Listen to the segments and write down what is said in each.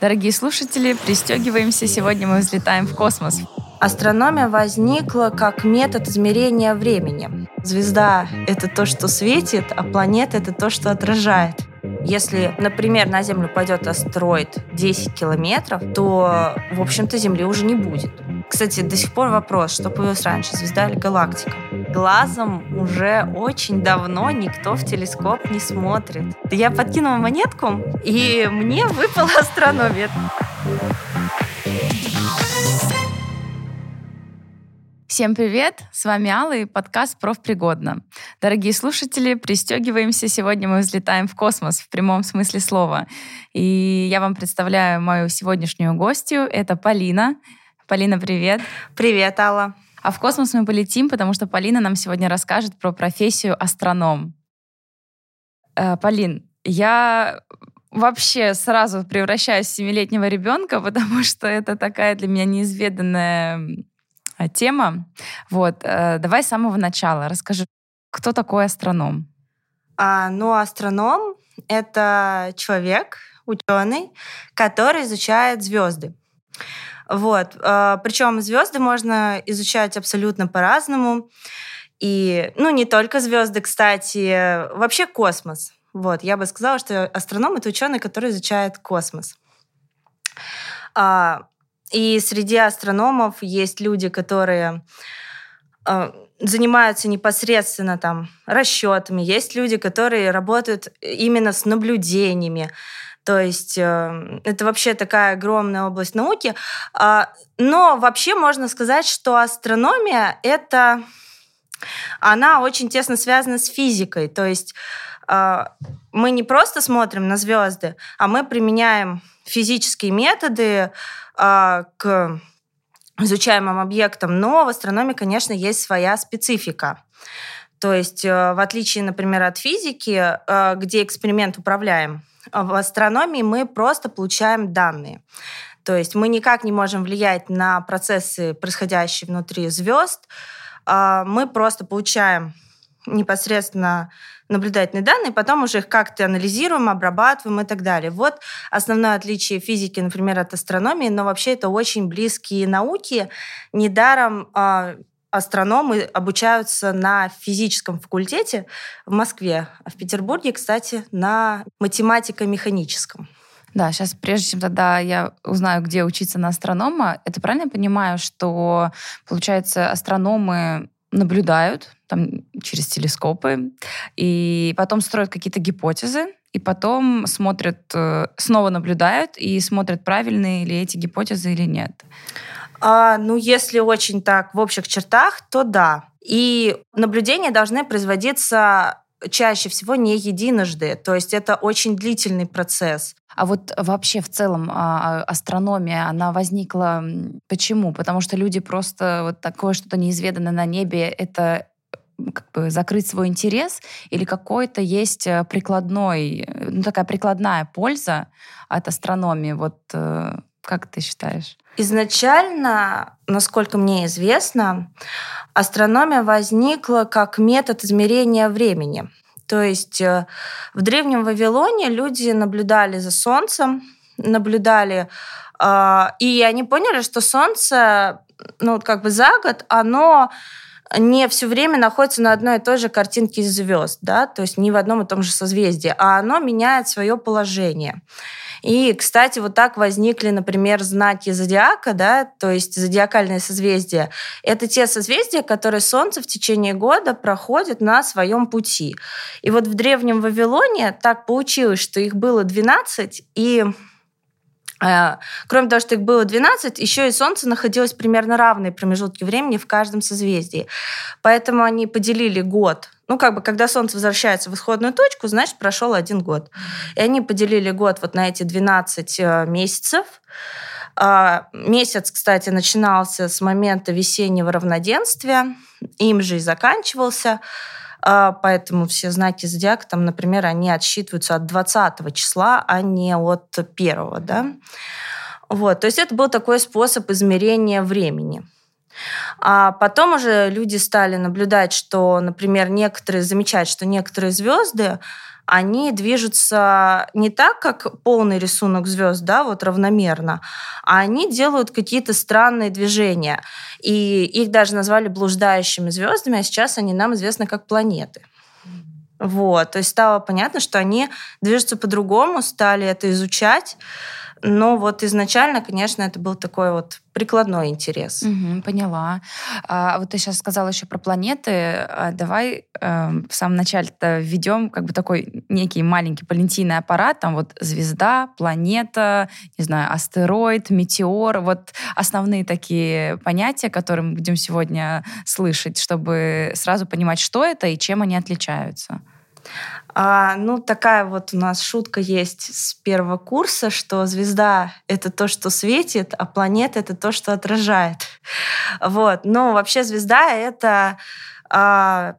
Дорогие слушатели, пристегиваемся. Сегодня мы взлетаем в космос. Астрономия возникла как метод измерения времени. Звезда — это то, что светит, а планета — это то, что отражает. Если, например, на Землю пойдет астероид 10 километров, то, в общем-то, Земли уже не будет. Кстати, до сих пор вопрос, что появилось раньше, звезда или галактика? Глазом уже очень давно никто в телескоп не смотрит. Я подкинула монетку, и мне выпала астрономия. Всем привет! С вами Алла и подкаст «Профпригодно». Дорогие слушатели, пристегиваемся. Сегодня мы взлетаем в космос в прямом смысле слова. И я вам представляю мою сегодняшнюю гостью. Это Полина. Полина, привет! Привет, Алла! А в космос мы полетим, потому что Полина нам сегодня расскажет про профессию астроном. Э, Полин, я вообще сразу превращаюсь в семилетнего ребенка, потому что это такая для меня неизведанная тема. Вот, э, давай с самого начала. Расскажи, кто такой астроном? А, ну, астроном — это человек, ученый, который изучает звезды. Вот. Э, Причем звезды можно изучать абсолютно по-разному. И, ну, не только звезды, кстати, вообще космос. Вот, я бы сказала, что астроном — это ученый, который изучает космос. А, и среди астрономов есть люди, которые э, занимаются непосредственно там расчетами, есть люди, которые работают именно с наблюдениями. То есть э, это вообще такая огромная область науки. Э, но вообще можно сказать, что астрономия это она очень тесно связана с физикой. То есть э, мы не просто смотрим на звезды, а мы применяем физические методы а, к изучаемым объектам, но в астрономии, конечно, есть своя специфика. То есть, э, в отличие, например, от физики, э, где эксперимент управляем, в астрономии мы просто получаем данные. То есть мы никак не можем влиять на процессы, происходящие внутри звезд. А, мы просто получаем непосредственно наблюдательные данные, потом уже их как-то анализируем, обрабатываем и так далее. Вот основное отличие физики, например, от астрономии, но вообще это очень близкие науки. Недаром э, астрономы обучаются на физическом факультете в Москве, а в Петербурге, кстати, на математико-механическом. Да, сейчас, прежде чем тогда я узнаю, где учиться на астронома, это правильно я понимаю, что, получается, астрономы наблюдают там, через телескопы, и потом строят какие-то гипотезы, и потом смотрят, э, снова наблюдают и смотрят, правильные ли эти гипотезы или нет. А, ну, если очень так в общих чертах, то да. И наблюдения должны производиться чаще всего не единожды. То есть это очень длительный процесс. А вот вообще в целом а, а, астрономия, она возникла почему? Потому что люди просто вот такое что-то неизведанное на небе, это как бы закрыть свой интерес или какой-то есть э, прикладной, ну такая прикладная польза от астрономии? Вот э, как ты считаешь? Изначально, насколько мне известно, астрономия возникла как метод измерения времени. То есть э, в Древнем Вавилоне люди наблюдали за Солнцем, наблюдали, а, и они поняли, что Солнце, ну, как бы за год, оно не все время находится на одной и той же картинке звезд, да, то есть не в одном и том же созвездии, а оно меняет свое положение. И, кстати, вот так возникли, например, знаки зодиака, да, то есть зодиакальные созвездия. Это те созвездия, которые Солнце в течение года проходит на своем пути. И вот в Древнем Вавилоне так получилось, что их было 12, и э, Кроме того, что их было 12, еще и Солнце находилось примерно равные промежутки времени в каждом созвездии. Поэтому они поделили год ну, как бы, когда Солнце возвращается в исходную точку, значит, прошел один год. И они поделили год вот на эти 12 э, месяцев. А, месяц, кстати, начинался с момента весеннего равноденствия, им же и заканчивался. А, поэтому все знаки зодиака, там, например, они отсчитываются от 20 числа, а не от 1. Да? Вот. То есть это был такой способ измерения времени. А потом уже люди стали наблюдать, что, например, некоторые замечают, что некоторые звезды, они движутся не так, как полный рисунок звезд, да, вот равномерно, а они делают какие-то странные движения. И их даже назвали блуждающими звездами, а сейчас они нам известны как планеты. Вот, то есть стало понятно, что они движутся по-другому, стали это изучать. Но вот изначально, конечно, это был такой вот прикладной интерес. Угу, поняла. А, вот ты сейчас сказала еще про планеты. А давай э, в самом начале введем как бы такой некий маленький палентийный аппарат. Там вот звезда, планета, не знаю, астероид, метеор. Вот основные такие понятия, которые мы будем сегодня слышать, чтобы сразу понимать, что это и чем они отличаются. А, ну, такая вот у нас шутка есть с первого курса, что звезда — это то, что светит, а планета — это то, что отражает. Вот. Но вообще звезда — это а,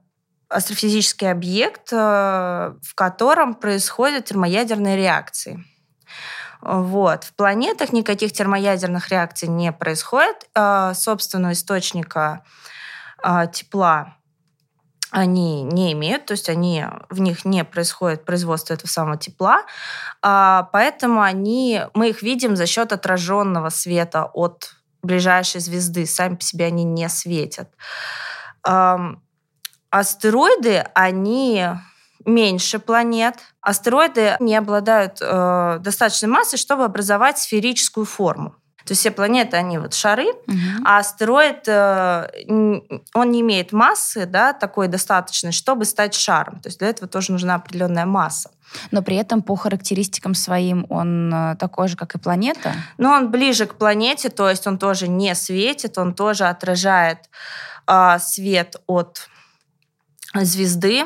астрофизический объект, а, в котором происходят термоядерные реакции. Вот. В планетах никаких термоядерных реакций не происходит. А, собственного источника а, тепла они не имеют, то есть они, в них не происходит производство этого самого тепла, а, поэтому они, мы их видим за счет отраженного света от ближайшей звезды. Сами по себе они не светят. Астероиды, они меньше планет. Астероиды не обладают э, достаточной массой, чтобы образовать сферическую форму. То есть все планеты, они вот шары, угу. а астероид, э, он не имеет массы, да, такой достаточной, чтобы стать шаром. То есть для этого тоже нужна определенная масса. Но при этом по характеристикам своим он э, такой же, как и планета? Ну, он ближе к планете, то есть он тоже не светит, он тоже отражает э, свет от звезды.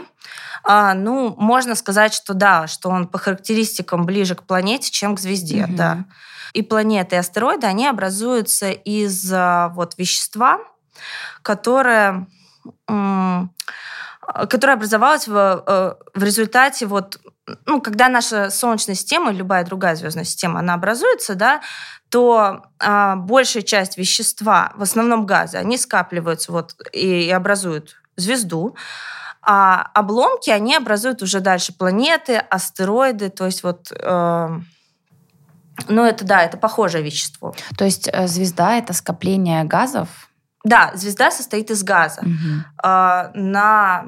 А, ну, можно сказать, что да, что он по характеристикам ближе к планете, чем к звезде, угу. да и планеты, и астероиды, они образуются из а, вот вещества, которое, которое образовалось в, э, в результате вот ну, когда наша Солнечная система, любая другая звездная система, она образуется, да, то а, большая часть вещества, в основном газы, они скапливаются вот и, и образуют звезду, а обломки, они образуют уже дальше планеты, астероиды, то есть вот э, ну, это да, это похожее вещество. То есть э, звезда это скопление газов? Да, звезда состоит из газа. Угу. На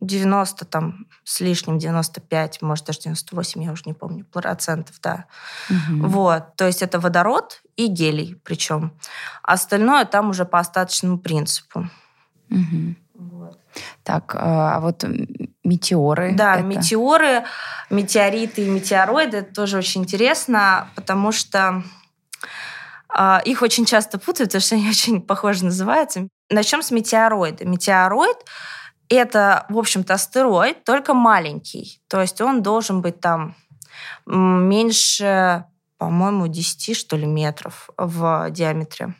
90 там с лишним, 95, может даже 98, я уже не помню, процентов, да. Угу. Вот, то есть это водород и гелий причем. Остальное там уже по остаточному принципу. Угу. Вот. Так, а, а вот метеоры. Да, это... метеоры, метеориты и метеороиды это тоже очень интересно, потому что э, их очень часто путают, потому что они очень похоже называются. Начнем с метеороида. Метеороид это, в общем-то, астероид, только маленький. То есть он должен быть там меньше, по-моему, 10, что ли, метров в диаметре.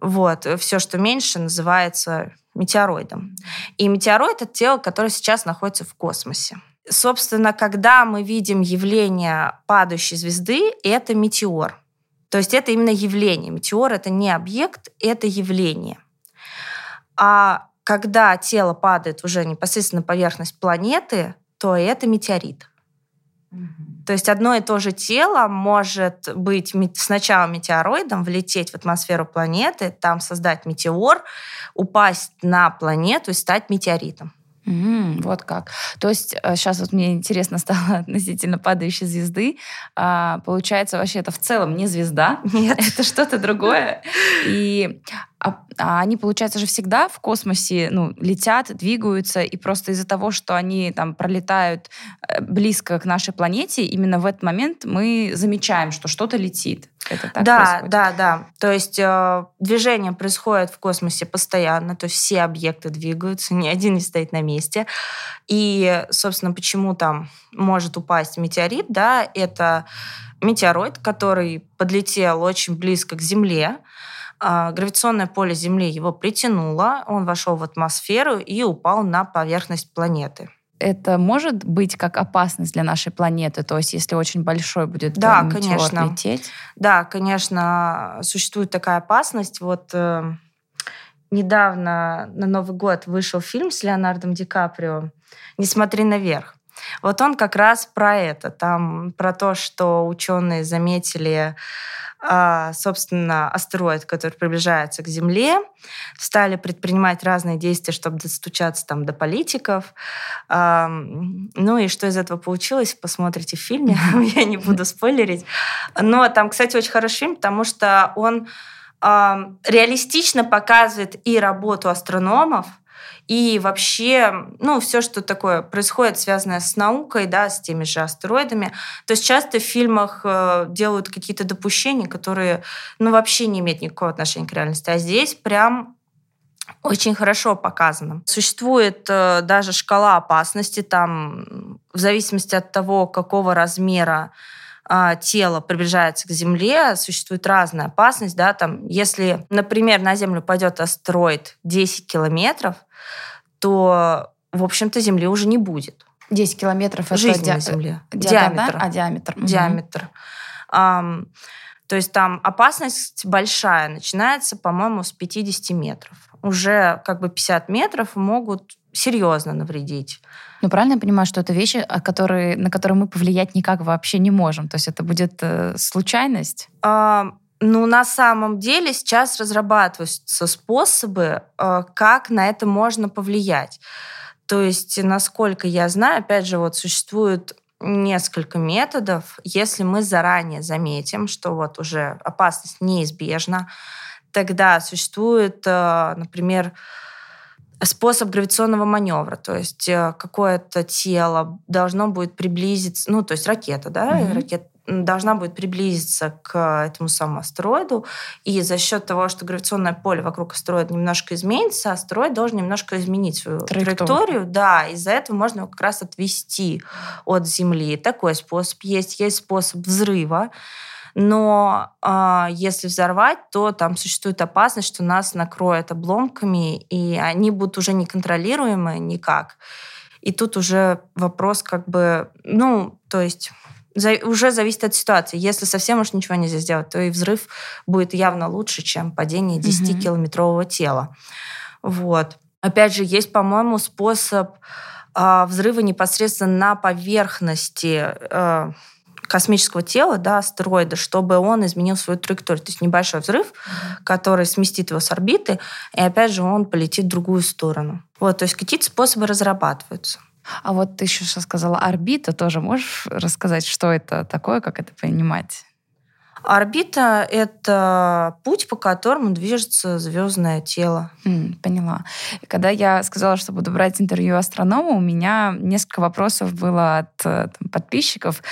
Вот. Все, что меньше, называется метеороидом. И метеороид — это тело, которое сейчас находится в космосе. Собственно, когда мы видим явление падающей звезды, это метеор. То есть это именно явление. Метеор — это не объект, это явление. А когда тело падает уже непосредственно на поверхность планеты, то это метеорит. То есть одно и то же тело может быть сначала метеороидом, влететь в атмосферу планеты, там создать метеор, упасть на планету и стать метеоритом. Mm, вот как. То есть сейчас э, вот мне интересно стало относительно падающей звезды. А, получается, вообще это в целом не звезда, Нет. это что-то другое. И а, а они, получается, же всегда в космосе ну, летят, двигаются, и просто из-за того, что они там пролетают э, близко к нашей планете, именно в этот момент мы замечаем, что что-то летит. Это так да, происходит? да, да. То есть э, движение происходит в космосе постоянно, то есть все объекты двигаются, ни один не стоит на месте. И, собственно, почему там может упасть метеорит, да, это метеороид, который подлетел очень близко к Земле, а, гравитационное поле Земли его притянуло, он вошел в атмосферу и упал на поверхность планеты. Это может быть как опасность для нашей планеты, то есть если очень большой будет да, метеор конечно. лететь? Да, конечно, существует такая опасность. Вот э, недавно на Новый год вышел фильм с Леонардом Ди Каприо «Не смотри наверх». Вот он как раз про это, там про то, что ученые заметили а, собственно, астероид, который приближается к Земле, стали предпринимать разные действия, чтобы достучаться там до политиков. Ну и что из этого получилось, посмотрите в фильме, я не буду спойлерить. Но там, кстати, очень хороший фильм, потому что он реалистично показывает и работу астрономов, и вообще, ну, все, что такое происходит, связанное с наукой, да, с теми же астероидами. То есть часто в фильмах э, делают какие-то допущения, которые, ну, вообще не имеют никакого отношения к реальности. А здесь прям очень хорошо показано. Существует э, даже шкала опасности, там, в зависимости от того, какого размера а, тело приближается к Земле, существует разная опасность. Да, там, если, например, на Землю пойдет астероид 10 километров, то, в общем-то, Земли уже не будет. 10 километров это Жизнь ди... на Земле. Диаметр. Да? А, диаметр. Диаметр. Угу. Um, то есть там опасность большая, начинается, по-моему, с 50 метров. Уже как бы 50 метров могут серьезно навредить. Ну, правильно я понимаю, что это вещи, которые, на которые мы повлиять никак вообще не можем? То есть это будет э, случайность? А, ну, на самом деле сейчас разрабатываются способы, э, как на это можно повлиять. То есть, насколько я знаю, опять же, вот существует несколько методов. Если мы заранее заметим, что вот уже опасность неизбежна, тогда существует, э, например, способ гравитационного маневра, то есть э, какое-то тело должно будет приблизиться, ну, то есть ракета, да, mm-hmm. ракета должна будет приблизиться к этому самому астероиду, и за счет того, что гравитационное поле вокруг астероида немножко изменится, астероид должен немножко изменить свою траекторию. траекторию да, из-за этого можно его как раз отвести от Земли. Такой способ есть. Есть способ взрыва, но э, если взорвать, то там существует опасность, что нас накроет обломками, и они будут уже неконтролируемы никак. И тут уже вопрос как бы, ну, то есть за, уже зависит от ситуации. Если совсем уж ничего нельзя сделать, то и взрыв будет явно лучше, чем падение 10-километрового тела. Вот. Опять же, есть, по-моему, способ э, взрыва непосредственно на поверхности э, космического тела, да, астероида, чтобы он изменил свою траекторию. То есть небольшой взрыв, mm-hmm. который сместит его с орбиты, и опять же он полетит в другую сторону. Вот, то есть какие-то способы разрабатываются. А вот ты еще сказала орбита, тоже можешь рассказать, что это такое, как это понимать? Орбита — это путь, по которому движется звездное тело. Mm, поняла. И когда я сказала, что буду брать интервью астронома, у меня несколько вопросов было от э, там, подписчиков.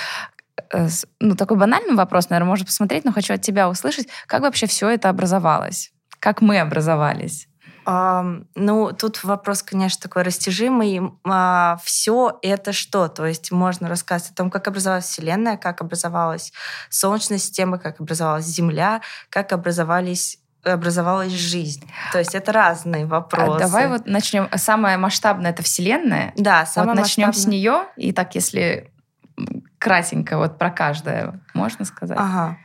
Э, ну, такой банальный вопрос, наверное, можно посмотреть, но хочу от тебя услышать, как вообще все это образовалось? Как мы образовались? Ну, тут вопрос, конечно, такой растяжимый. А, Все это что? То есть можно рассказать о том, как образовалась Вселенная, как образовалась Солнечная система, как образовалась Земля, как образовались образовалась жизнь. То есть это разные а вопросы. А давай вот начнем. Самое масштабное это Вселенная. Да, самое вот начнем с нее. И так, если кратенько вот про каждое, можно сказать? Ага.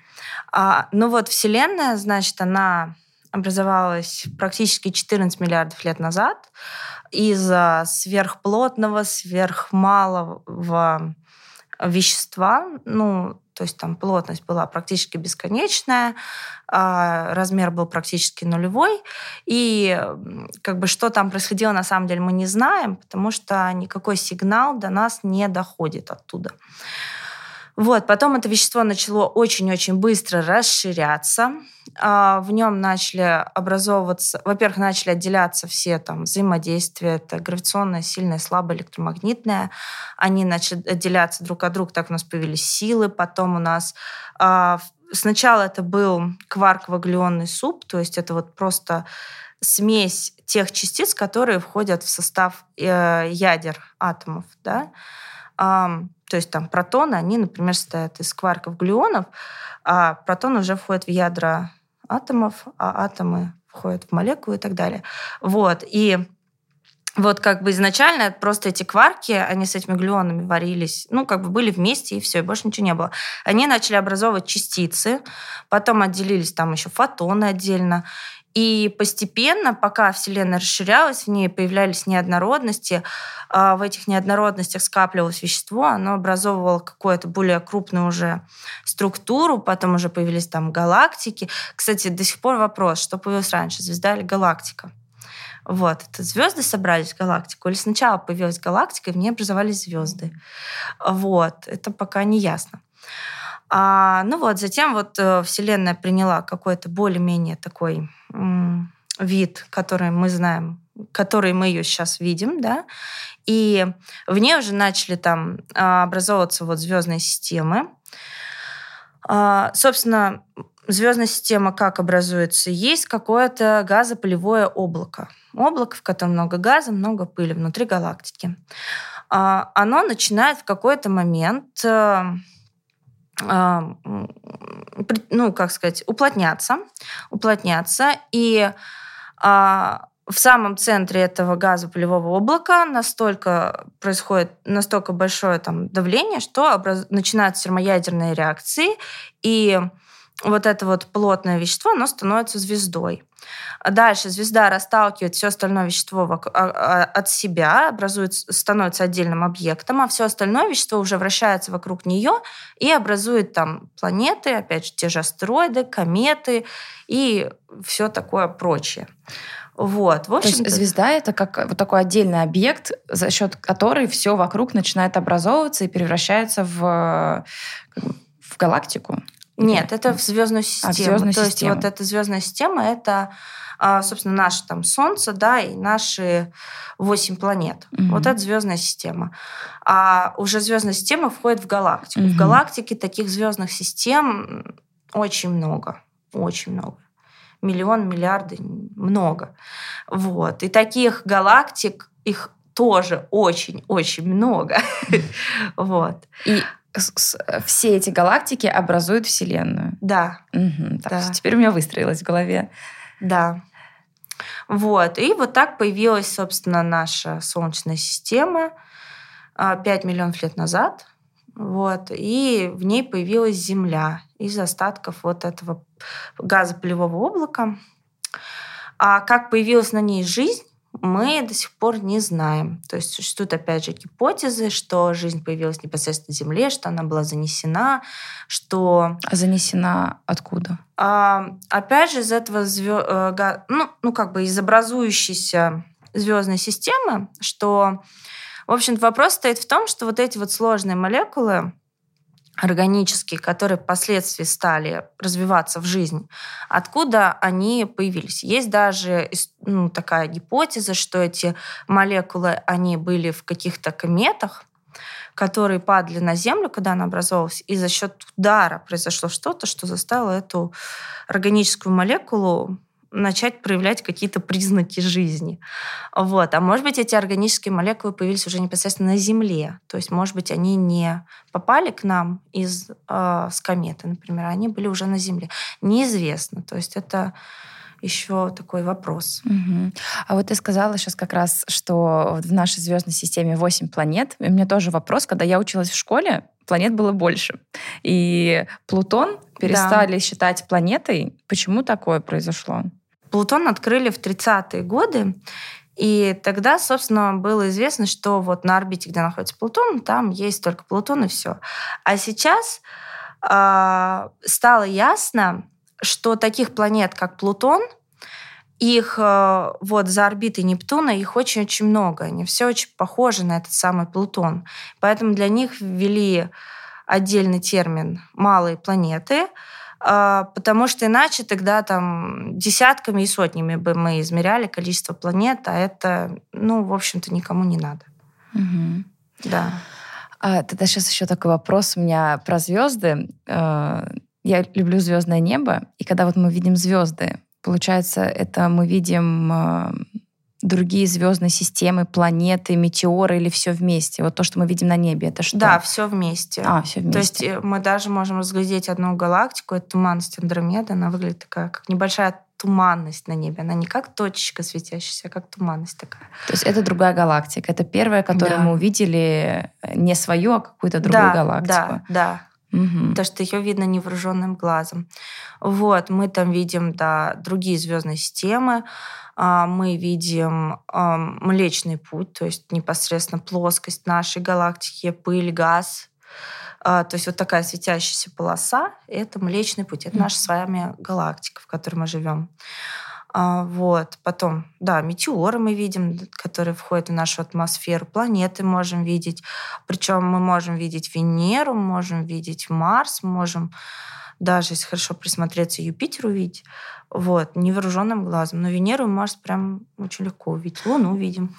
А, ну вот Вселенная, значит, она образовалась практически 14 миллиардов лет назад из-за сверхплотного, сверхмалого вещества, ну, то есть там плотность была практически бесконечная, а размер был практически нулевой, и как бы что там происходило на самом деле мы не знаем, потому что никакой сигнал до нас не доходит оттуда. Вот, потом это вещество начало очень-очень быстро расширяться. А, в нем начали образовываться, во-первых, начали отделяться все там взаимодействия, это гравитационное, сильное, слабое, электромагнитное. Они начали отделяться друг от друга, так у нас появились силы, потом у нас а, сначала это был кварково-глюонный суп, то есть это вот просто смесь тех частиц, которые входят в состав э, ядер атомов, да, то есть там протоны, они, например, состоят из кварков, глюонов, а протоны уже входят в ядра атомов, а атомы входят в молекулы и так далее. Вот. И вот как бы изначально просто эти кварки, они с этими глюонами варились, ну, как бы были вместе, и все, и больше ничего не было. Они начали образовывать частицы, потом отделились там еще фотоны отдельно, И постепенно, пока Вселенная расширялась, в ней появлялись неоднородности, а в этих неоднородностях скапливалось вещество, оно образовывало какую-то более крупную уже структуру, потом уже появились там галактики. Кстати, до сих пор вопрос, что появилось раньше, звезда или галактика? Вот, это звезды собрались в галактику, или сначала появилась галактика, и в ней образовались звезды. Вот, это пока не ясно. А, ну вот, затем вот э, Вселенная приняла какой-то более-менее такой м, вид, который мы знаем, который мы ее сейчас видим, да, и в ней уже начали там а, образовываться вот звездные системы. А, собственно, звездная система как образуется? Есть какое-то газопылевое облако. Облако, в котором много газа, много пыли внутри галактики. А, оно начинает в какой-то момент э, ну, как сказать, уплотняться, уплотняться, и а, в самом центре этого газопылевого облака настолько происходит настолько большое там давление, что образ... начинаются термоядерные реакции, и вот это вот плотное вещество, оно становится звездой. Дальше звезда расталкивает все остальное вещество а, а, от себя, образует, становится отдельным объектом, а все остальное вещество уже вращается вокруг нее и образует там планеты, опять же, те же астероиды, кометы и все такое прочее. Вот, в общем То есть звезда это как вот такой отдельный объект, за счет которой все вокруг начинает образовываться и превращается в, в галактику. Нет, это в звездную систему. А, в звездную То систему. есть вот эта звездная система это, а, собственно, наше там Солнце, да, и наши восемь планет. Угу. Вот это звездная система. А уже звездная система входит в галактику. Угу. В галактике таких звездных систем очень много, очень много. Миллион, миллиарды, много. Вот. И таких галактик, их тоже очень-очень много. вот. И все эти галактики образуют Вселенную. Да. Угу, так, да. Теперь у меня выстроилось в голове. Да. Вот. И вот так появилась, собственно, наша Солнечная система 5 а, миллионов лет назад. Вот. И в ней появилась Земля из остатков вот этого газопылевого облака. А как появилась на ней жизнь, мы до сих пор не знаем. То есть существуют, опять же, гипотезы, что жизнь появилась непосредственно на Земле, что она была занесена, что... А занесена откуда? А, опять же, из этого звё... Э, ну, ну, как бы из образующейся звездной системы, что, в общем-то, вопрос стоит в том, что вот эти вот сложные молекулы, органические, которые впоследствии стали развиваться в жизнь, откуда они появились. Есть даже ну, такая гипотеза, что эти молекулы, они были в каких-то кометах, которые падали на Землю, когда она образовалась, и за счет удара произошло что-то, что заставило эту органическую молекулу начать проявлять какие-то признаки жизни. Вот. А может быть, эти органические молекулы появились уже непосредственно на Земле. То есть, может быть, они не попали к нам из э, с кометы, например, они были уже на Земле. Неизвестно. То есть это еще такой вопрос. Угу. А вот ты сказала сейчас как раз, что в нашей звездной системе 8 планет. И у меня тоже вопрос, когда я училась в школе, планет было больше. И Плутон перестали да. считать планетой. Почему такое произошло? Плутон открыли в 30-е годы, и тогда, собственно, было известно, что вот на орбите, где находится Плутон, там есть только Плутон и все. А сейчас э, стало ясно, что таких планет, как Плутон, их э, вот за орбитой Нептуна, их очень-очень много. Они все очень похожи на этот самый Плутон. Поэтому для них ввели отдельный термин «малые планеты», потому что иначе тогда там десятками и сотнями бы мы измеряли количество планет, а это, ну, в общем-то, никому не надо. Угу. Да. А, тогда сейчас еще такой вопрос у меня про звезды. А, я люблю звездное небо, и когда вот мы видим звезды, получается, это мы видим а, другие звездные системы, планеты, метеоры или все вместе? Вот то, что мы видим на небе, это что? Да, все вместе. А, все вместе. То есть э, мы даже можем разглядеть одну галактику, это туманность Андромеда, она выглядит такая, как небольшая туманность на небе. Она не как точечка светящаяся, а как туманность такая. То есть это другая галактика. Это первая, которую да. мы увидели э, не свою, а какую-то другую да, галактику. Да, да. Угу. то что ее видно невооруженным глазом. Вот, мы там видим, да, другие звездные системы, мы видим Млечный Путь, то есть непосредственно плоскость нашей галактики, пыль, газ, а, то есть вот такая светящаяся полоса — это Млечный Путь, это наша с вами галактика, в которой мы живем. А, вот. Потом, да, метеоры мы видим, которые входят в нашу атмосферу, планеты можем видеть. Причем мы можем видеть Венеру, можем видеть Марс, можем даже если хорошо присмотреться, Юпитер увидеть, вот, невооруженным глазом. Но Венеру и Марс прям очень легко увидеть. Луну увидим.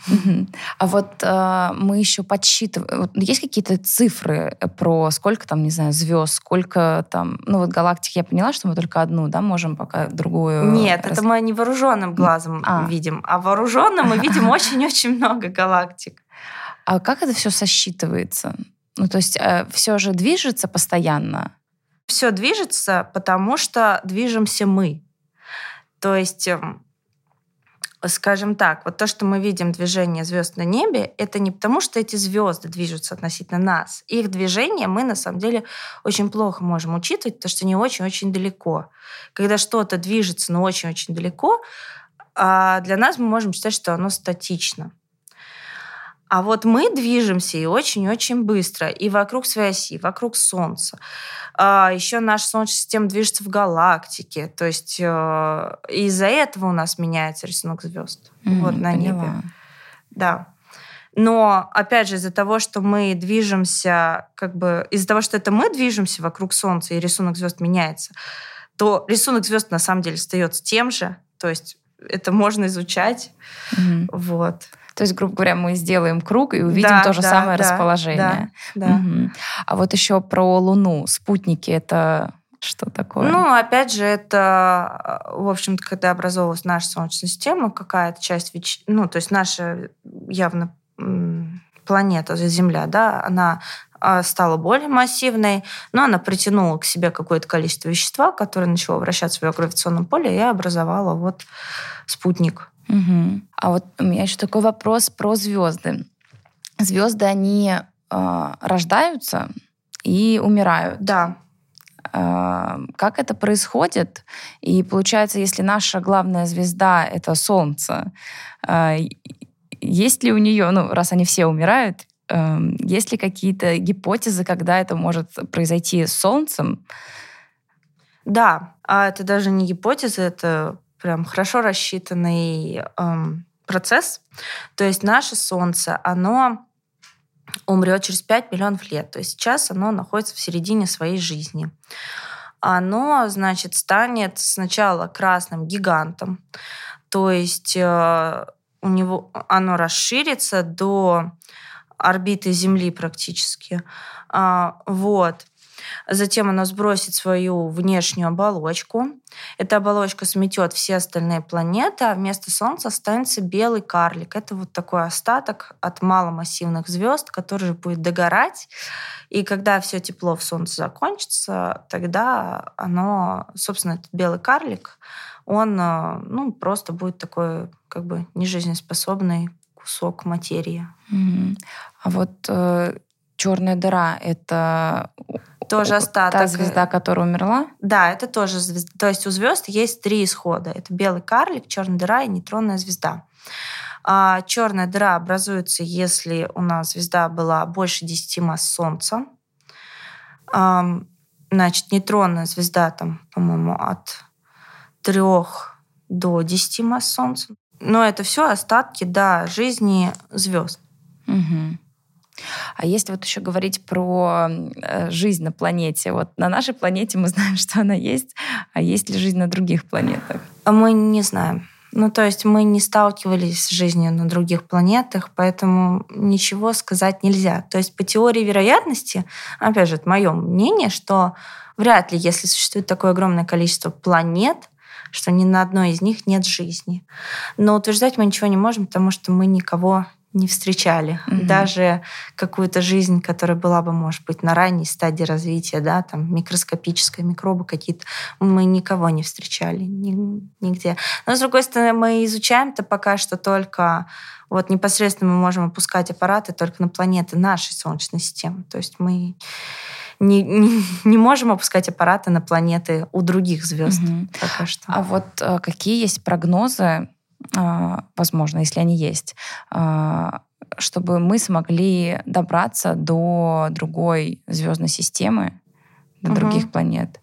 А вот э, мы еще подсчитываем. Есть какие-то цифры про сколько там, не знаю, звезд, сколько там... Ну вот галактики я поняла, что мы только одну, да, можем пока другую... Нет, раз... это мы невооруженным глазом а. видим. А вооруженным мы видим очень-очень много галактик. А как это все сосчитывается? Ну, то есть э, все же движется постоянно? Все движется, потому что движемся мы. То есть, эм, скажем так, вот то, что мы видим движение звезд на небе, это не потому, что эти звезды движутся относительно нас. Их движение мы на самом деле очень плохо можем учитывать, потому что они очень-очень далеко. Когда что-то движется, но очень-очень далеко, а для нас мы можем считать, что оно статично. А вот мы движемся и очень-очень быстро, и вокруг своей оси, вокруг Солнца. А еще наша Солнечная система движется в галактике. То есть э, из-за этого у нас меняется рисунок звезд. Mm, вот на поняла. небе. Да. Но, опять же, из-за того, что мы движемся, как бы, из-за того, что это мы движемся вокруг Солнца, и рисунок звезд меняется, то рисунок звезд на самом деле остается тем же. То есть это можно изучать. Mm-hmm. Вот. То есть, грубо говоря, мы сделаем круг и увидим да, то же да, самое да, расположение. Да, да. Угу. А вот еще про Луну. Спутники это что такое? Ну, опять же, это, в общем-то, когда образовалась наша Солнечная система, какая-то часть, веч... ну, то есть наша явно планета, Земля, да, она а, стала более массивной, но она притянула к себе какое-то количество вещества, которое начало вращаться в ее гравитационном поле и образовало вот спутник. Угу. А вот у меня еще такой вопрос про звезды. Звезды, они э, рождаются и умирают. Да. Э, как это происходит? И получается, если наша главная звезда это Солнце, э, есть ли у нее, ну, раз они все умирают, э, есть ли какие-то гипотезы, когда это может произойти с Солнцем? Да, а это даже не гипотеза, это прям хорошо рассчитанный эм, процесс. То есть наше Солнце, оно умрет через 5 миллионов лет. То есть сейчас оно находится в середине своей жизни. Оно, значит, станет сначала красным гигантом. То есть э, у него оно расширится до орбиты Земли практически. А, вот. Затем оно сбросит свою внешнюю оболочку. Эта оболочка сметет все остальные планеты, а вместо Солнца останется белый карлик. Это вот такой остаток от маломассивных звезд, который же будет догорать. И когда все тепло в Солнце закончится, тогда оно, собственно, этот белый карлик, он э, ну, просто будет такой как бы нежизнеспособный кусок материи. Mm-hmm. А вот э, черная дыра это тоже остаток. Та звезда, которая умерла? Да, это тоже звезда. То есть у звезд есть три исхода. Это белый карлик, черная дыра и нейтронная звезда. А черная дыра образуется, если у нас звезда была больше 10 масс Солнца. Значит, нейтронная звезда там, по-моему, от 3 до 10 масс Солнца. Но это все остатки, да, жизни звезд. Угу. А если вот еще говорить про э, жизнь на планете, вот на нашей планете мы знаем, что она есть, а есть ли жизнь на других планетах? А мы не знаем. Ну, то есть мы не сталкивались с жизнью на других планетах, поэтому ничего сказать нельзя. То есть по теории вероятности, опять же, это мое мнение, что вряд ли, если существует такое огромное количество планет, что ни на одной из них нет жизни. Но утверждать мы ничего не можем, потому что мы никого не встречали. Угу. Даже какую-то жизнь, которая была бы, может быть, на ранней стадии развития, да, там микроскопическая, микробы какие-то, мы никого не встречали нигде. Но, с другой стороны, мы изучаем-то пока что только вот непосредственно мы можем опускать аппараты только на планеты нашей Солнечной системы. То есть мы не, не, не можем опускать аппараты на планеты у других звезд угу. пока что. А вот а, какие есть прогнозы, возможно, если они есть, а, чтобы мы смогли добраться до другой звездной системы, до угу. других планет?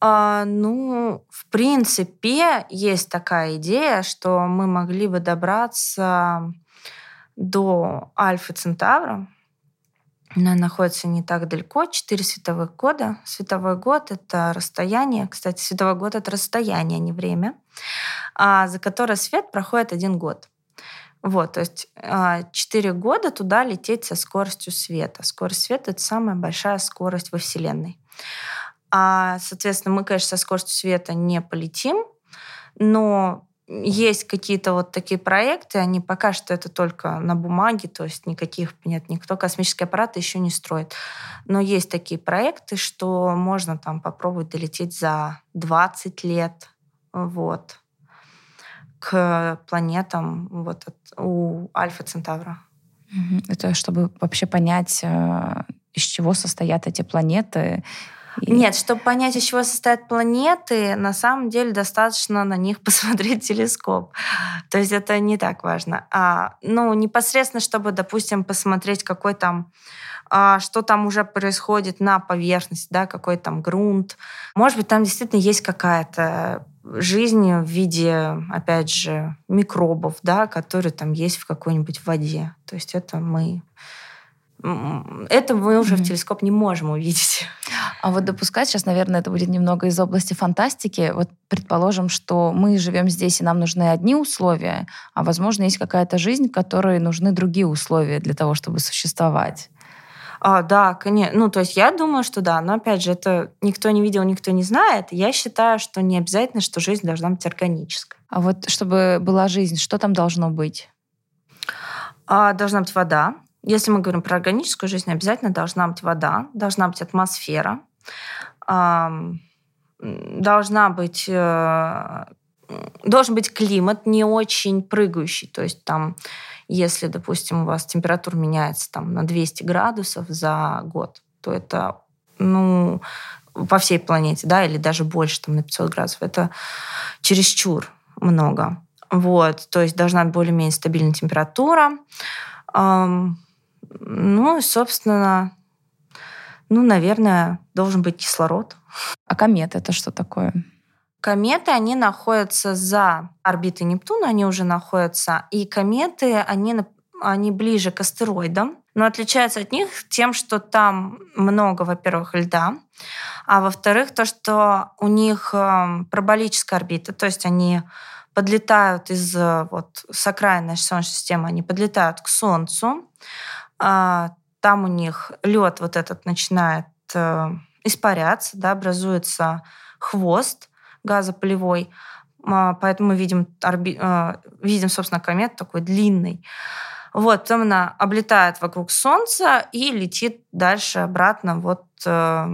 А, ну, в принципе, есть такая идея, что мы могли бы добраться до Альфа Центавра. Она находится не так далеко, 4 световых года. Световой год — это расстояние. Кстати, световой год — это расстояние, а не время, а за которое свет проходит один год. Вот, то есть 4 а, года туда лететь со скоростью света. Скорость света — это самая большая скорость во Вселенной. А, соответственно, мы, конечно, со скоростью света не полетим, но есть какие-то вот такие проекты, они пока что это только на бумаге, то есть никаких, нет, никто космические аппараты еще не строит. Но есть такие проекты, что можно там попробовать долететь за 20 лет, вот, к планетам вот от, у Альфа Центавра. Это чтобы вообще понять, э, из чего состоят эти планеты и... Нет, чтобы понять, из чего состоят планеты, на самом деле достаточно на них посмотреть телескоп. То есть это не так важно. А, ну, непосредственно, чтобы, допустим, посмотреть, какой там а, что там уже происходит на поверхности, да, какой там грунт. Может быть, там действительно есть какая-то жизнь в виде, опять же, микробов, да, которые там есть в какой-нибудь воде. То есть это мы это мы уже mm-hmm. в телескоп не можем увидеть. А вот допускать сейчас, наверное, это будет немного из области фантастики. Вот предположим, что мы живем здесь, и нам нужны одни условия, а, возможно, есть какая-то жизнь, которой нужны другие условия для того, чтобы существовать. А, да, конечно. Ну, то есть я думаю, что да. Но, опять же, это никто не видел, никто не знает. Я считаю, что не обязательно, что жизнь должна быть органической. А вот чтобы была жизнь, что там должно быть? А, должна быть вода, если мы говорим про органическую жизнь, обязательно должна быть вода, должна быть атмосфера, должна быть э, должен быть климат не очень прыгающий. То есть там, если, допустим, у вас температура меняется там, на 200 градусов за год, то это ну, по всей планете, да, или даже больше, там, на 500 градусов, это чересчур много. Вот, то есть должна быть более-менее стабильная температура. Ну, и, собственно, ну, наверное, должен быть кислород. А кометы это что такое? Кометы, они находятся за орбитой Нептуна, они уже находятся. И кометы, они, они ближе к астероидам, но отличаются от них тем, что там много, во-первых, льда, а во-вторых, то, что у них эм, параболическая орбита, то есть они подлетают из вот, с окраины нашей Солнечной системы, они подлетают к Солнцу, а, там у них лед вот этот начинает э, испаряться, да, образуется хвост газополевой, а, поэтому мы видим, орби... Э, видим, собственно, комет такой длинный. Вот, потом она облетает вокруг Солнца и летит дальше обратно вот э,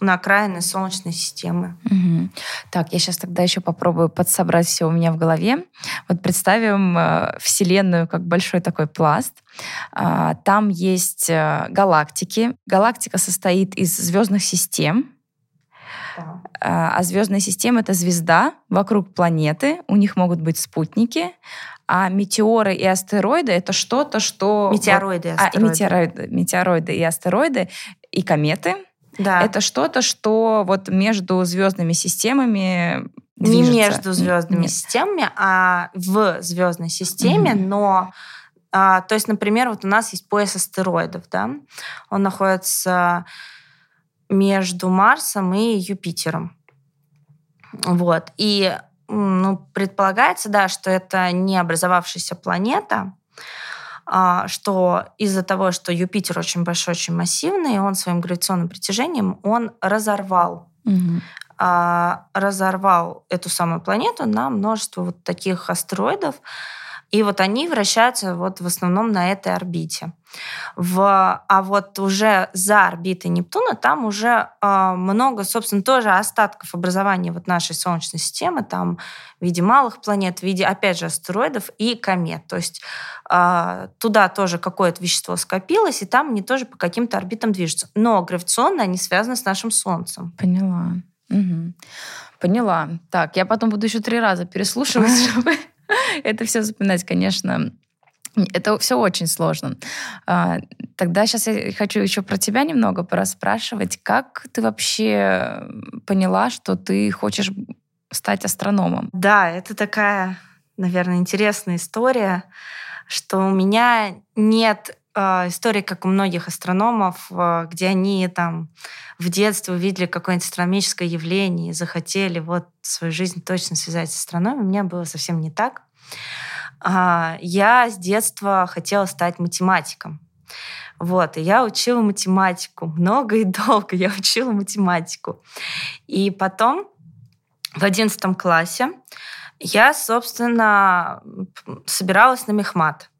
на окраины Солнечной системы. Угу. Так, я сейчас тогда еще попробую подсобрать все у меня в голове. Вот представим э, Вселенную как большой такой пласт. Э, там есть э, галактики. Галактика состоит из звездных систем. Да. А звездная система это звезда вокруг планеты. У них могут быть спутники. А метеоры и астероиды это что-то, что... Метеороиды и астероиды. А, метеороиды, метеороиды и астероиды и кометы да. Это что-то, что вот между звездными системами движется. Не между звездными Нет. системами, а в звездной системе, mm но а, то есть, например, вот у нас есть пояс астероидов, да, он находится между Марсом и Юпитером. Вот. И ну, предполагается, да, что это не образовавшаяся планета, что из-за того, что Юпитер очень большой, очень массивный, он своим гравитационным притяжением он разорвал угу. разорвал эту самую планету на множество вот таких астероидов. И вот они вращаются вот в основном на этой орбите. В, а вот уже за орбитой Нептуна там уже э, много, собственно, тоже остатков образования вот нашей Солнечной системы, там в виде малых планет, в виде, опять же, астероидов и комет. То есть э, туда тоже какое-то вещество скопилось, и там они тоже по каким-то орбитам движутся. Но гравитационно они связаны с нашим Солнцем. Поняла. Угу. Поняла. Так, я потом буду еще три раза переслушивать, чтобы это все запоминать, конечно. Это все очень сложно. А, тогда сейчас я хочу еще про тебя немного пораспрашивать. Как ты вообще поняла, что ты хочешь стать астрономом? Да, это такая, наверное, интересная история, что у меня нет э, истории, как у многих астрономов, э, где они там в детстве увидели какое-нибудь астрономическое явление и захотели вот свою жизнь точно связать с астрономией. У меня было совсем не так. А, я с детства хотела стать математиком. Вот, и я учила математику. Много и долго я учила математику. И потом в одиннадцатом классе я, собственно, собиралась на мехмат.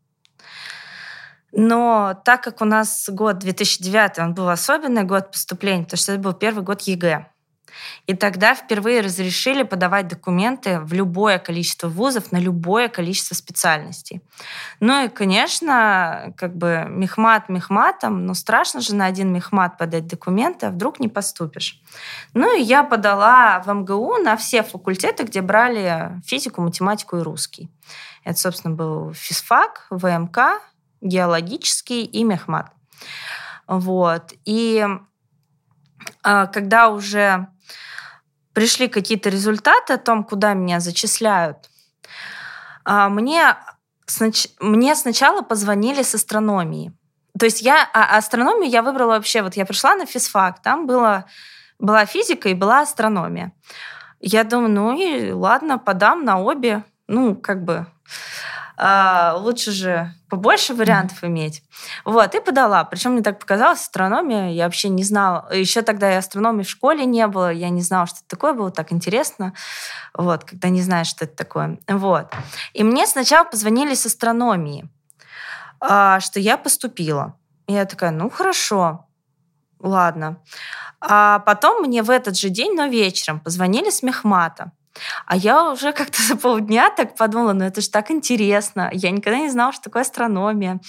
Но так как у нас год 2009, он был особенный год поступления, потому что это был первый год ЕГЭ. И тогда впервые разрешили подавать документы в любое количество вузов на любое количество специальностей. Ну и, конечно, как бы мехмат мехматом, но страшно же на один мехмат подать документы, а вдруг не поступишь. Ну и я подала в МГУ на все факультеты, где брали физику, математику и русский. Это, собственно, был физфак, ВМК, геологический и мехмат. Вот. И а, когда уже пришли какие-то результаты о том, куда меня зачисляют, а, мне, мне сначала позвонили с астрономии. То есть я а астрономию я выбрала вообще, вот я пришла на физфак, там было, была физика и была астрономия. Я думаю, ну и ладно, подам на обе. Ну, как бы а, лучше же побольше вариантов иметь. Вот, и подала. Причем мне так показалось, астрономия, я вообще не знала. Еще тогда и астрономии в школе не было, я не знала, что это такое, было так интересно, вот, когда не знаешь, что это такое. Вот. И мне сначала позвонили с астрономии, а, что я поступила. И я такая, ну, хорошо, ладно. А потом мне в этот же день, но вечером, позвонили с Мехмата. А я уже как-то за полдня так подумала, ну это же так интересно. Я никогда не знала, что такое астрономия.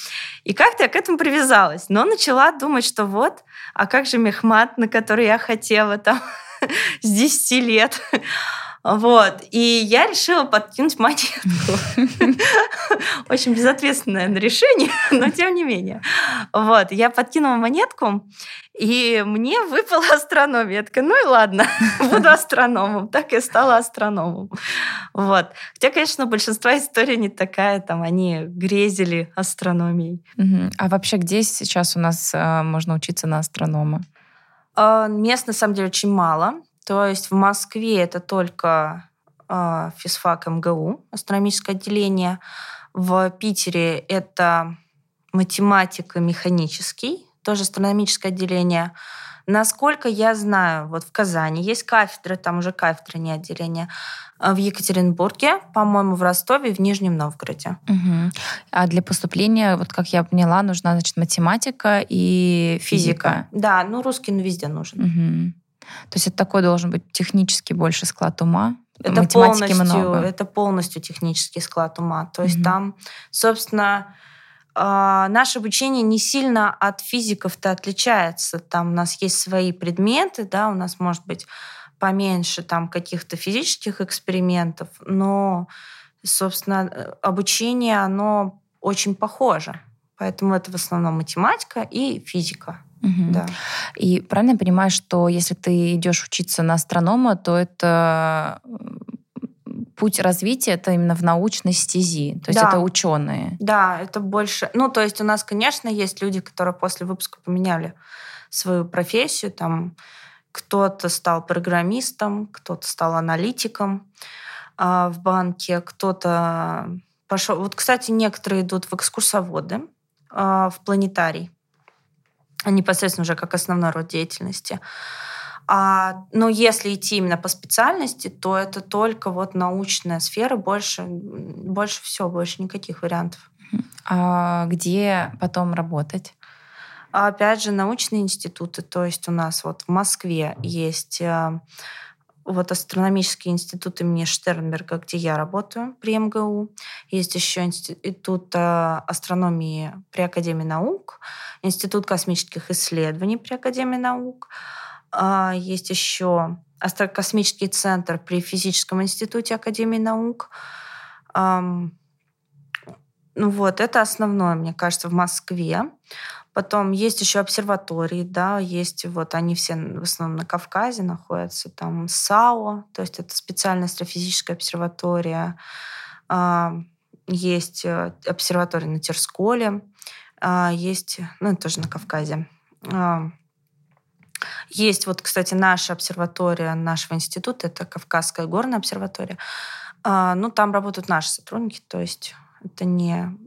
И как-то я к этому привязалась. Но начала думать, что вот, а как же мехмат, на который я хотела там с 10 лет. Вот. И я решила подкинуть монетку. Очень безответственное решение, но тем не менее. Вот. Я подкинула монетку, и мне выпала астрономия. Я такая, ну и ладно, буду астрономом. Так и стала астрономом. Вот. Хотя, конечно, большинство историй не такая. Там они грезили астрономией. А вообще где сейчас у нас э, можно учиться на астронома? А, мест, на самом деле, очень мало. То есть в Москве это только э, физфак МГУ, астрономическое отделение. В Питере это математика механический, тоже астрономическое отделение. Насколько я знаю, вот в Казани есть кафедры, там уже кафедры, не отделения. В Екатеринбурге, по-моему, в Ростове и в Нижнем Новгороде. Угу. А для поступления, вот как я поняла, нужна, значит, математика и физика. физика. Да, ну русский ну, везде нужен. Угу. То есть это такой должен быть технический больше склад ума. Это Математики полностью, много. это полностью технический склад ума. То есть mm там, собственно, наше обучение не сильно от физиков-то отличается. Там у нас есть свои предметы, да, у нас может быть поменьше там каких-то физических экспериментов, но, собственно, обучение, оно очень похоже. Поэтому это в основном математика и физика. Угу. Да. И правильно я понимаю, что если ты идешь учиться на астронома, то это путь развития это именно в научной стези, то есть да. это ученые. Да, это больше. Ну, то есть у нас, конечно, есть люди, которые после выпуска поменяли свою профессию, там кто-то стал программистом, кто-то стал аналитиком э, в банке, кто-то пошел. Вот, кстати, некоторые идут в экскурсоводы, э, в планетарий непосредственно уже как основной род деятельности. А, но если идти именно по специальности, то это только вот научная сфера, больше, больше всего, больше никаких вариантов. А где потом работать? А опять же, научные институты. То есть у нас вот в Москве есть э, вот астрономический институт имени Штернберга, где я работаю при МГУ. Есть еще институт э, астрономии при Академии наук, институт космических исследований при Академии наук. А, есть еще астрокосмический центр при физическом институте Академии наук. Ну вот, это основное, мне кажется, в Москве. Потом есть еще обсерватории, да, есть вот они все в основном на Кавказе находятся, там САО, то есть это специальная астрофизическая обсерватория. Есть э, обсерватория на Терсколе, а, есть, ну, тоже на Кавказе. А, есть вот, кстати, наша обсерватория нашего института, это Кавказская горная обсерватория. Ну, там работают наши сотрудники, то есть это не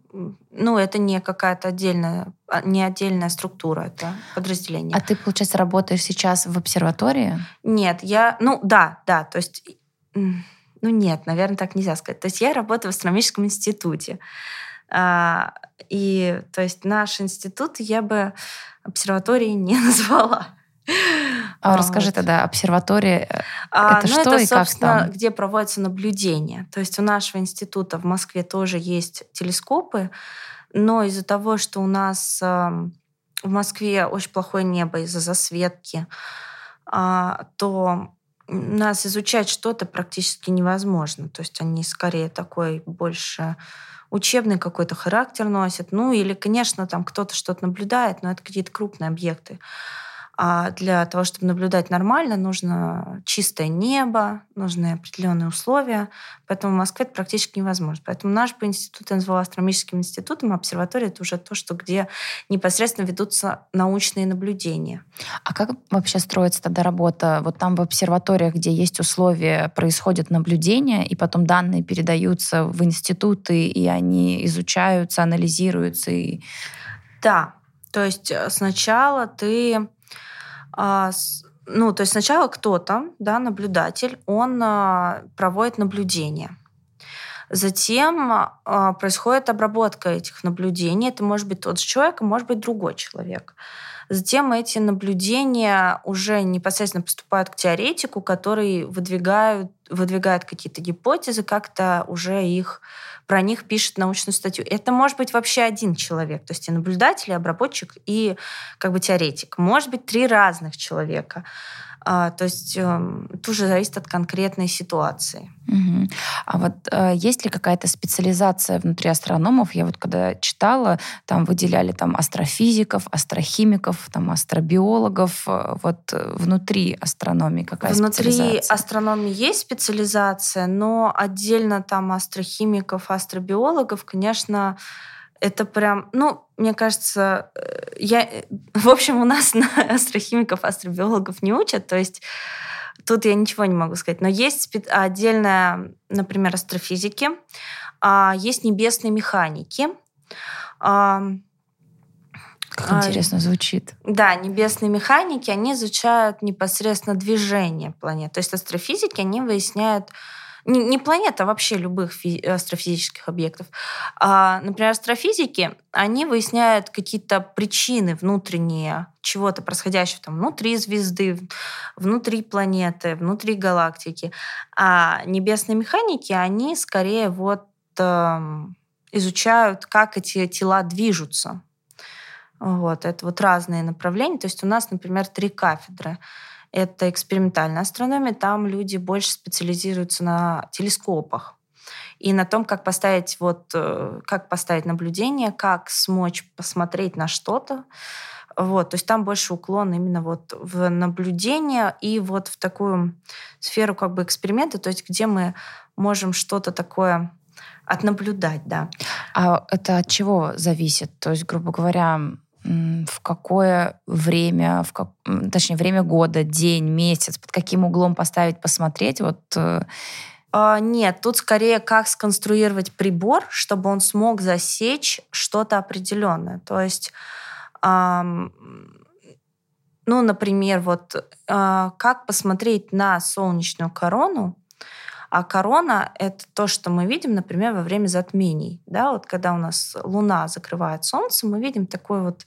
ну, это не какая-то отдельная, а, не отдельная структура, это подразделение. А ты, получается, работаешь сейчас в обсерватории? Нет, я, ну, да, да, то есть, ну, нет, наверное, так нельзя сказать. То есть я работаю в астрономическом институте. А, и, то есть, наш институт я бы обсерваторией не назвала. А, расскажи вот. тогда, обсерватория э, а, это ну, что это, и как там? где проводятся наблюдения. То есть у нашего института в Москве тоже есть телескопы, но из-за того, что у нас в Москве очень плохое небо из-за засветки, э, то нас изучать что-то практически невозможно. То есть они скорее такой больше учебный какой-то характер носят. Ну или, конечно, там кто-то что-то наблюдает, но это какие-то крупные объекты. А для того, чтобы наблюдать нормально, нужно чистое небо, нужны определенные условия. Поэтому в Москве это практически невозможно. Поэтому наш по институту я назвала астрономическим институтом, а обсерватория — это уже то, что где непосредственно ведутся научные наблюдения. А как вообще строится тогда работа? Вот там в обсерваториях, где есть условия, происходят наблюдения, и потом данные передаются в институты, и они изучаются, анализируются. И... Да, то есть э, сначала ты а, ну, то есть сначала кто-то, да, наблюдатель, он а, проводит наблюдение. Затем а, происходит обработка этих наблюдений. Это может быть тот же человек, а может быть другой человек. Затем эти наблюдения уже непосредственно поступают к теоретику, который выдвигают, выдвигает какие-то гипотезы, как-то уже их про них пишет научную статью. Это может быть вообще один человек, то есть и наблюдатель, и обработчик, и как бы теоретик. Может быть три разных человека. А, то есть э, тоже зависит от конкретной ситуации. Угу. А вот э, есть ли какая-то специализация внутри астрономов? Я вот когда читала, там выделяли там астрофизиков, астрохимиков, там астробиологов. Э, вот э, внутри астрономии какая внутри специализация? Внутри астрономии есть специализация, но отдельно там астрохимиков, астробиологов, конечно, это прям, ну, мне кажется, э, я, в общем, у нас на астрохимиков, астробиологов не учат, то есть тут я ничего не могу сказать. Но есть отдельная, например, астрофизики, а, есть небесные механики. Как а, интересно звучит. Да, небесные механики, они изучают непосредственно движение планет. То есть астрофизики, они выясняют не, не планет, а вообще любых фи- астрофизических объектов. А, например, астрофизики, они выясняют какие-то причины внутренние чего-то происходящего там внутри звезды, внутри планеты, внутри галактики. А небесные механики, они скорее вот э, изучают, как эти тела движутся. Вот, это вот разные направления. То есть у нас, например, три кафедры это экспериментальная астрономия. Там люди больше специализируются на телескопах и на том, как поставить, вот, э, как поставить наблюдение, как смочь посмотреть на что-то. Вот, то есть там больше уклон именно вот в наблюдение и вот в такую сферу как бы эксперимента, то есть где мы можем что-то такое отнаблюдать, да. А это от чего зависит? То есть, грубо говоря, в какое время, в как, точнее, время года, день, месяц, под каким углом поставить, посмотреть? Вот э, а, нет, тут скорее как сконструировать прибор, чтобы он смог засечь что-то определенное. То есть, ну, Ну, например, вот э, как посмотреть на солнечную корону, а корона — это то, что мы видим, например, во время затмений. Да, вот когда у нас Луна закрывает Солнце, мы видим такой вот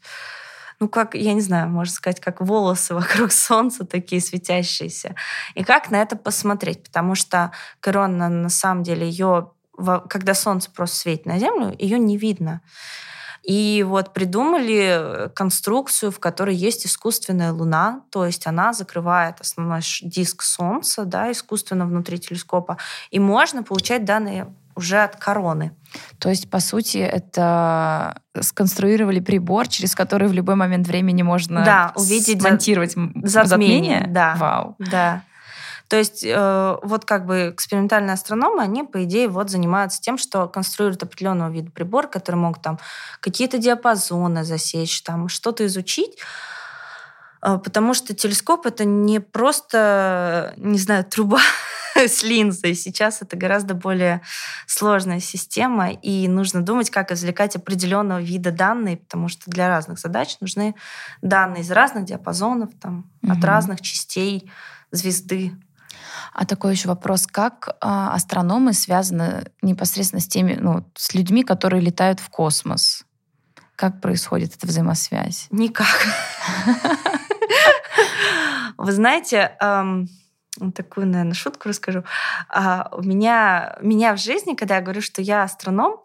ну, как, я не знаю, можно сказать, как волосы вокруг солнца такие светящиеся. И как на это посмотреть? Потому что корона, на самом деле, ее, когда солнце просто светит на Землю, ее не видно. И вот придумали конструкцию, в которой есть искусственная луна, то есть она закрывает основной диск Солнца, да, искусственно внутри телескопа, и можно получать данные уже от короны. То есть, по сути, это сконструировали прибор, через который в любой момент времени можно да, увидеть монтировать затмение. затмение. Да. Вау. Да. То есть э, вот как бы экспериментальные астрономы, они, по идее, вот занимаются тем, что конструируют определенного вида прибор, которые могут там какие-то диапазоны засечь, там что-то изучить, э, потому что телескоп это не просто, не знаю, труба с линзой. Сейчас это гораздо более сложная система, и нужно думать, как извлекать определенного вида данные, потому что для разных задач нужны данные из разных диапазонов, там, угу. от разных частей звезды. А такой еще вопрос, как а, астрономы связаны непосредственно с теми, ну, с людьми, которые летают в космос? Как происходит эта взаимосвязь? Никак. Вы знаете, такую, наверное, шутку расскажу. А, у меня, меня в жизни, когда я говорю, что я астроном,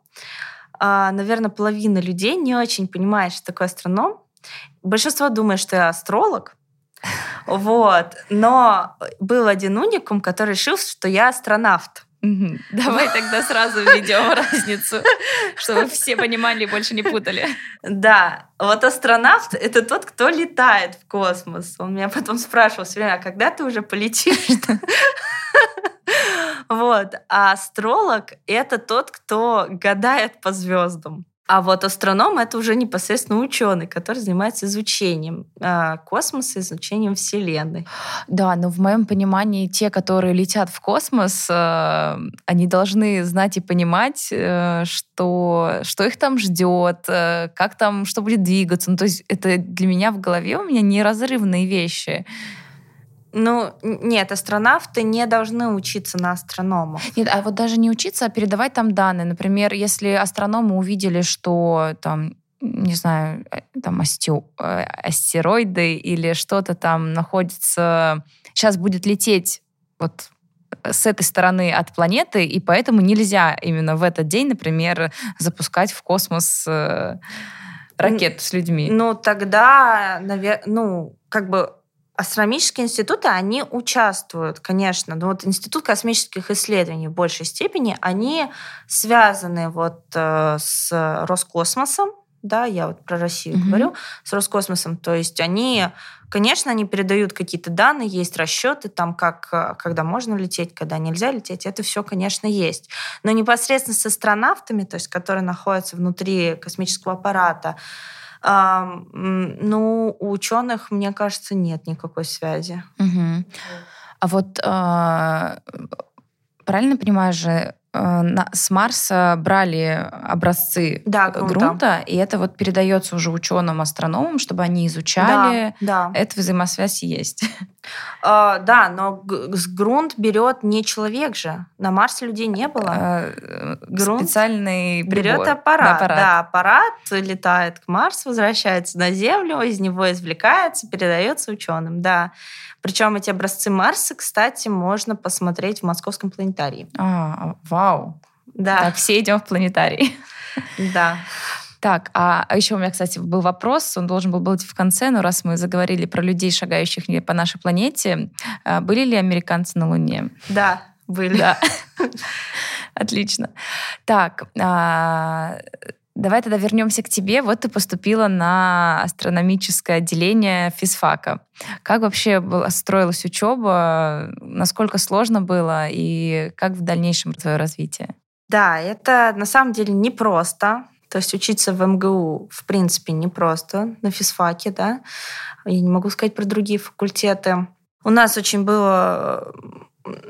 а, наверное, половина людей не очень понимает, что такое астроном. Большинство думает, что я астролог, вот. Но был один уникум, который решил, что я астронавт. Давай тогда сразу введем разницу, чтобы все понимали и больше не путали. Да, вот астронавт — это тот, кто летает в космос. Он меня потом спрашивал все время, а когда ты уже полетишь? Вот. А астролог — это тот, кто гадает по звездам. А вот астроном — это уже непосредственно ученый, который занимается изучением э, космоса, изучением Вселенной. Да, но в моем понимании те, которые летят в космос, э, они должны знать и понимать, э, что, что их там ждет, э, как там, что будет двигаться. Ну, то есть это для меня в голове у меня неразрывные вещи. Ну, нет, астронавты не должны учиться на астрономах. Нет, а вот даже не учиться, а передавать там данные. Например, если астрономы увидели, что там не знаю, э, там асте... Э, астероиды или что-то там находится, сейчас будет лететь вот с этой стороны от планеты, и поэтому нельзя именно в этот день, например, запускать в космос э, ракету с людьми. Ну, тогда, наверное, ну, как бы Астрономические институты, они участвуют, конечно, но вот Институт космических исследований в большей степени, они связаны вот э, с Роскосмосом, да, я вот про Россию mm-hmm. говорю, с Роскосмосом, то есть они, конечно, они передают какие-то данные, есть расчеты, там, как, э, когда можно лететь, когда нельзя лететь, это все, конечно, есть. Но непосредственно с астронавтами, то есть, которые находятся внутри космического аппарата, ну, у ученых, мне кажется, нет никакой связи. Угу. А вот а, правильно понимаю же, Э, с Марса брали образцы да, грунта. грунта, и это вот передается уже ученым астрономам, чтобы они изучали. Да, да. Эта взаимосвязь есть. Uh, да, но грунт берет не человек же. На Марсе людей не было. Uh, грунт специальный прибор. берет аппарат. аппарат. Да, аппарат летает к Марсу, возвращается на Землю, из него извлекается, передается ученым. Да. Причем эти образцы Марса, кстати, можно посмотреть в Московском планетарии. А, вау. Да. Так, все идем в планетарий. Да. Так, а, а еще у меня, кстати, был вопрос, он должен был быть в конце, но раз мы заговорили про людей, шагающих по нашей планете, а, были ли американцы на Луне? Да, были. Да. Отлично. Так, а, Давай тогда вернемся к тебе. Вот ты поступила на астрономическое отделение физфака. Как вообще строилась учеба? Насколько сложно было? И как в дальнейшем твое развитие? Да, это на самом деле непросто. То есть учиться в МГУ, в принципе, непросто на физфаке, да. Я не могу сказать про другие факультеты. У нас очень было...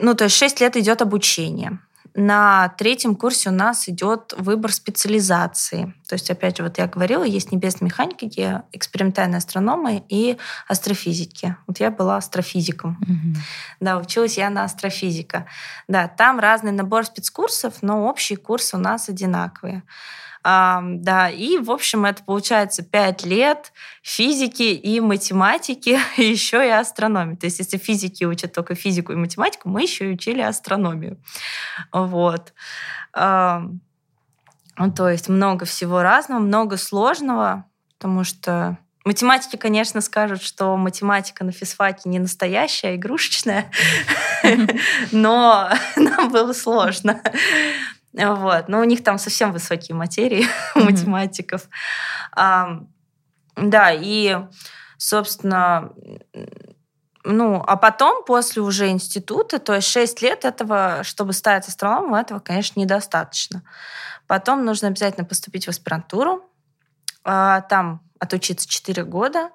Ну, то есть 6 лет идет обучение. на третьем курсе у нас идет выбор специализации. То есть, опять же, вот я говорила, есть небесные механики, экспериментальные астрономы и астрофизики. Вот я была астрофизиком. Угу. Да, училась я на астрофизика. Да, там разный набор спецкурсов, но общие курсы у нас одинаковые. Да, и, в общем, это получается 5 лет физики и математики, еще и астрономии. То есть, если физики учат только физику и математику, мы еще и учили астрономию. Вот. А, то есть много всего разного, много сложного, потому что Математики, конечно, скажут, что математика на физфаке не настоящая, а игрушечная, но нам было сложно. Вот. Но у них там совсем высокие материи у математиков. А, да, и, собственно, ну, а потом, после уже института, то есть 6 лет этого, чтобы стать астрономом, этого, конечно, недостаточно. Потом нужно обязательно поступить в аспирантуру, а, там отучиться 4 года.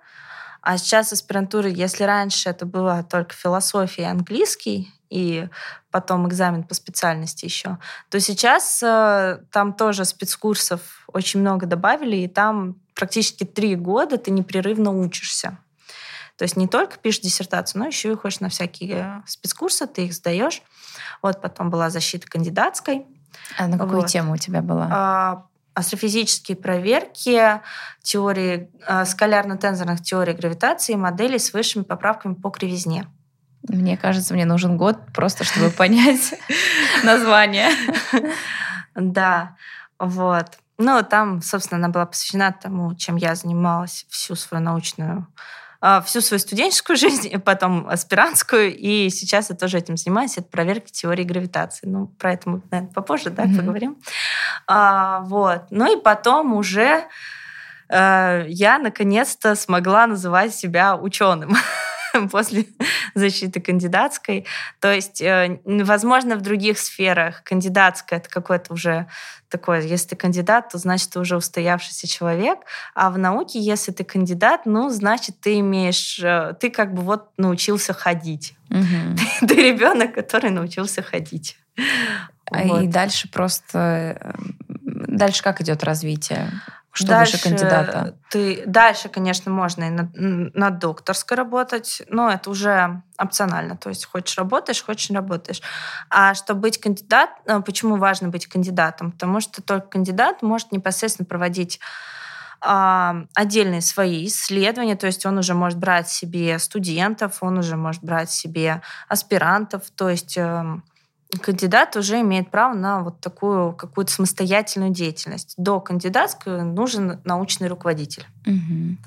А сейчас аспирантура, если раньше это было только философия и английский, и потом экзамен по специальности еще, то сейчас э, там тоже спецкурсов очень много добавили, и там практически три года ты непрерывно учишься. То есть не только пишешь диссертацию, но еще и ходишь на всякие спецкурсы, ты их сдаешь. Вот потом была защита кандидатской. А на какую вот. тему у тебя была? А, астрофизические проверки теории, э, скалярно-тензорных теорий гравитации и моделей с высшими поправками по кривизне. Мне кажется, мне нужен год просто, чтобы понять название. Да, вот. Ну, там, собственно, она была посвящена тому, чем я занималась всю свою научную всю свою студенческую жизнь, потом аспирантскую, и сейчас я тоже этим занимаюсь. Это проверка теории гравитации. Ну, про это мы, наверное, попозже, да, mm-hmm. поговорим. А, вот. Ну и потом уже э, я наконец-то смогла называть себя ученым. после защиты кандидатской. То есть, э, возможно, в других сферах кандидатская это какое-то уже такое, если ты кандидат, то значит ты уже устоявшийся человек, а в науке, если ты кандидат, ну, значит, ты имеешь, э, ты как бы вот научился ходить. Угу. Ты, ты ребенок, который научился ходить. А вот. И дальше просто э, дальше как идет развитие? Что дальше выше кандидата? Ты, дальше, конечно, можно и на, на докторской работать, но это уже опционально. То есть хочешь работаешь, хочешь не работаешь. А чтобы быть кандидатом, э, почему важно быть кандидатом? Потому что только кандидат может непосредственно проводить а, отдельные свои исследования, то есть он уже может брать себе студентов, он уже может брать себе аспирантов, то есть эм, кандидат уже имеет право на вот такую какую-то самостоятельную деятельность. До кандидатской нужен научный руководитель. Угу.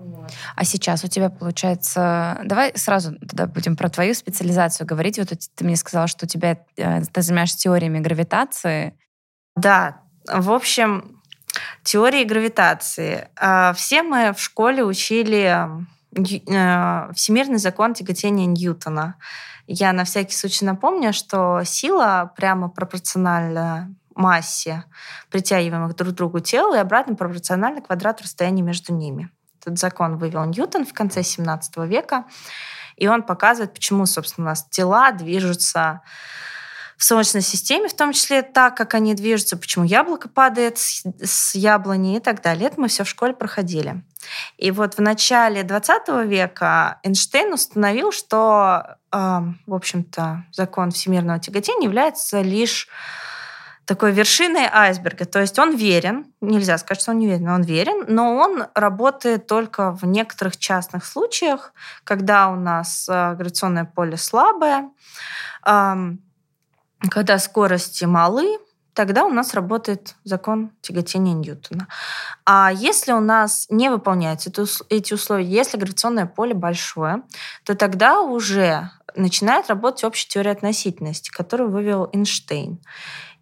Вот. А сейчас у тебя получается... Давай сразу тогда будем про твою специализацию говорить. Вот ты мне сказала, что у тебя э, ты занимаешься теориями гравитации. Да, в общем, теории гравитации. А, все мы в школе учили э, всемирный закон тяготения Ньютона. Я на всякий случай напомню, что сила прямо пропорциональна массе притягиваемых друг к другу тел и обратно пропорциональна квадрату расстояния между ними. Этот закон вывел Ньютон в конце 17 века, и он показывает, почему, собственно, у нас тела движутся в Солнечной системе, в том числе так, как они движутся, почему яблоко падает с яблони и так далее. Это мы все в школе проходили. И вот в начале 20 века Эйнштейн установил, что, в общем-то, закон всемирного тяготения является лишь такой вершиной айсберга. То есть он верен, нельзя сказать, что он не верен, он верен, но он работает только в некоторых частных случаях, когда у нас э, гравитационное поле слабое, когда скорости малы, тогда у нас работает закон тяготения Ньютона. А если у нас не выполняются эти условия, если гравитационное поле большое, то тогда уже начинает работать общая теория относительности, которую вывел Эйнштейн.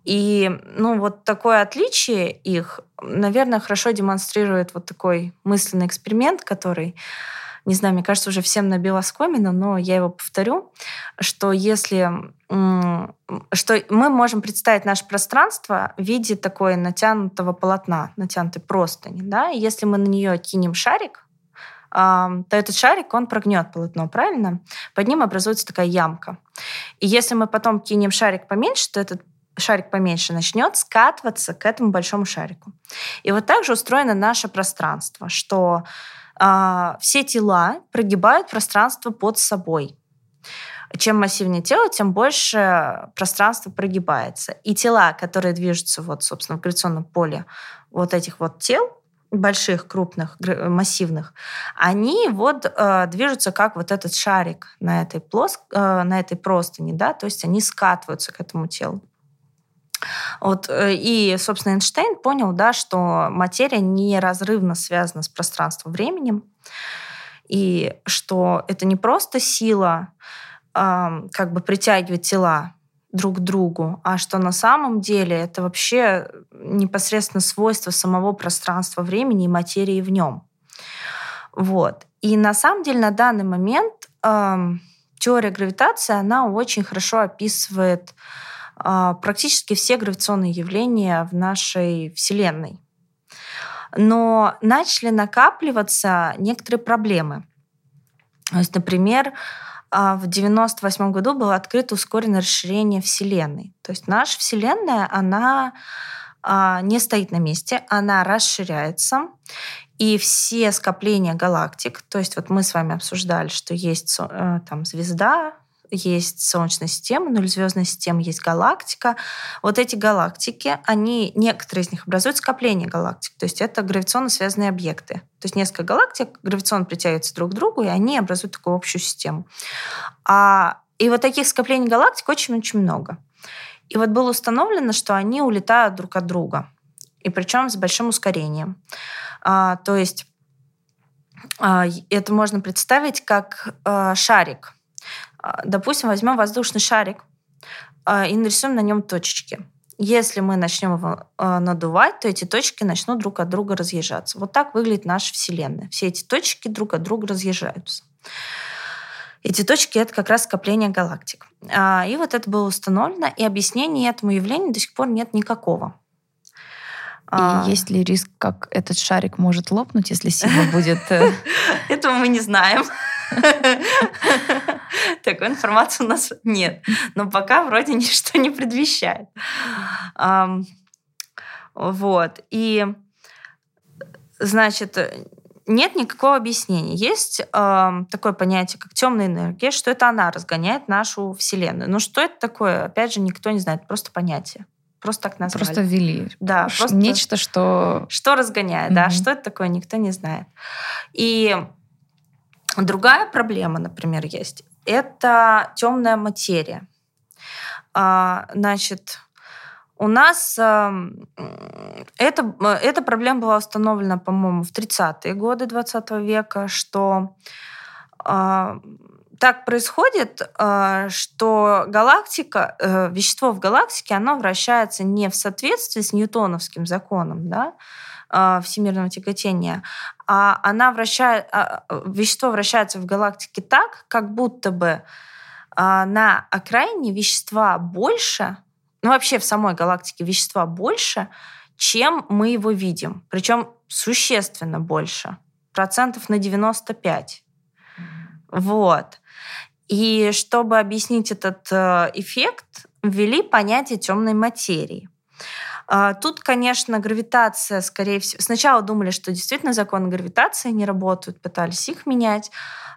И ну, вот такое отличие их, наверное, хорошо демонстрирует вот такой мысленный эксперимент, который не знаю, мне кажется, уже всем набил оскомину, но я его повторю, что если что мы можем представить наше пространство в виде такой натянутого полотна, натянутой простыни, да, и если мы на нее кинем шарик, то этот шарик, он прогнет полотно, правильно? Под ним образуется такая ямка. И если мы потом кинем шарик поменьше, то этот шарик поменьше начнет скатываться к этому большому шарику. И вот так же устроено наше пространство, что все тела прогибают пространство под собой. Чем массивнее тело, тем больше пространство прогибается. И тела, которые движутся вот, собственно, в гравитационном поле вот этих вот тел, больших, крупных, массивных, они вот э, движутся как вот этот шарик на этой, плоск... э, на этой простыне, да, то есть они скатываются к этому телу. Вот, э, и, собственно, Эйнштейн понял, да, что материя неразрывно связана с пространством-временем, и что это не просто сила э, как бы притягивать тела друг к другу, а что на самом деле это вообще непосредственно свойство самого пространства времени и материи в нем. Вот. И на самом деле на данный момент э, теория гравитации, она очень хорошо описывает э, практически все гравитационные явления в нашей Вселенной. Но начали накапливаться некоторые проблемы. То есть, например, а в 98 году было открыто ускоренное расширение Вселенной. То есть наша Вселенная, она а, не стоит на месте, она расширяется. И все скопления галактик, то есть вот мы с вами обсуждали, что есть э, там звезда, есть Солнечная система, нуль звездная система, есть галактика. Вот эти галактики, они, некоторые из них образуют скопление галактик, то есть это гравитационно связанные объекты. То есть несколько галактик гравитационно притягиваются друг к другу, и они образуют такую общую систему. А, и вот таких скоплений галактик очень-очень много. И вот было установлено, что они улетают друг от друга, и причем с большим ускорением. А, то есть а, это можно представить как а, шарик – допустим, возьмем воздушный шарик а, и нарисуем на нем точечки. Если мы начнем его а, надувать, то эти точки начнут друг от друга разъезжаться. Вот так выглядит наша Вселенная. Все эти точки друг от друга разъезжаются. Эти точки — это как раз скопление галактик. И вот это было установлено, и объяснения этому явлению до сих пор нет никакого. И есть ли риск, как этот шарик может лопнуть, если сила будет... Э, Этого мы не знаем. Такой информации у нас нет. Но пока вроде ничто не предвещает. Вот. И, значит, нет никакого объяснения. Есть э, такое понятие, как темная энергия, что это она разгоняет нашу Вселенную. Но что это такое, опять же, никто не знает, просто понятие. Просто так назвали. Просто ввели. Да. Просто... Нечто, что... Что разгоняет, mm-hmm. да. Что это такое, никто не знает. И Другая проблема, например, есть. Это темная материя. А, значит, у нас эм, эта, эта проблема была установлена, по-моему, в 30-е годы 20 века, что а, так происходит, а, что галактика, э, вещество в галактике, оно вращается не в соответствии с ньютоновским законом, да, а, всемирного тяготения, а она вращает, а, вещество вращается в галактике так, как будто бы а, на окраине вещества больше, ну вообще в самой галактике вещества больше, чем мы его видим. Причем существенно больше. Процентов на 95. Вот. И чтобы объяснить этот э, эффект, ввели понятие темной материи. А, тут, конечно, гравитация, скорее всего... Сначала думали, что действительно законы гравитации не работают, пытались их менять,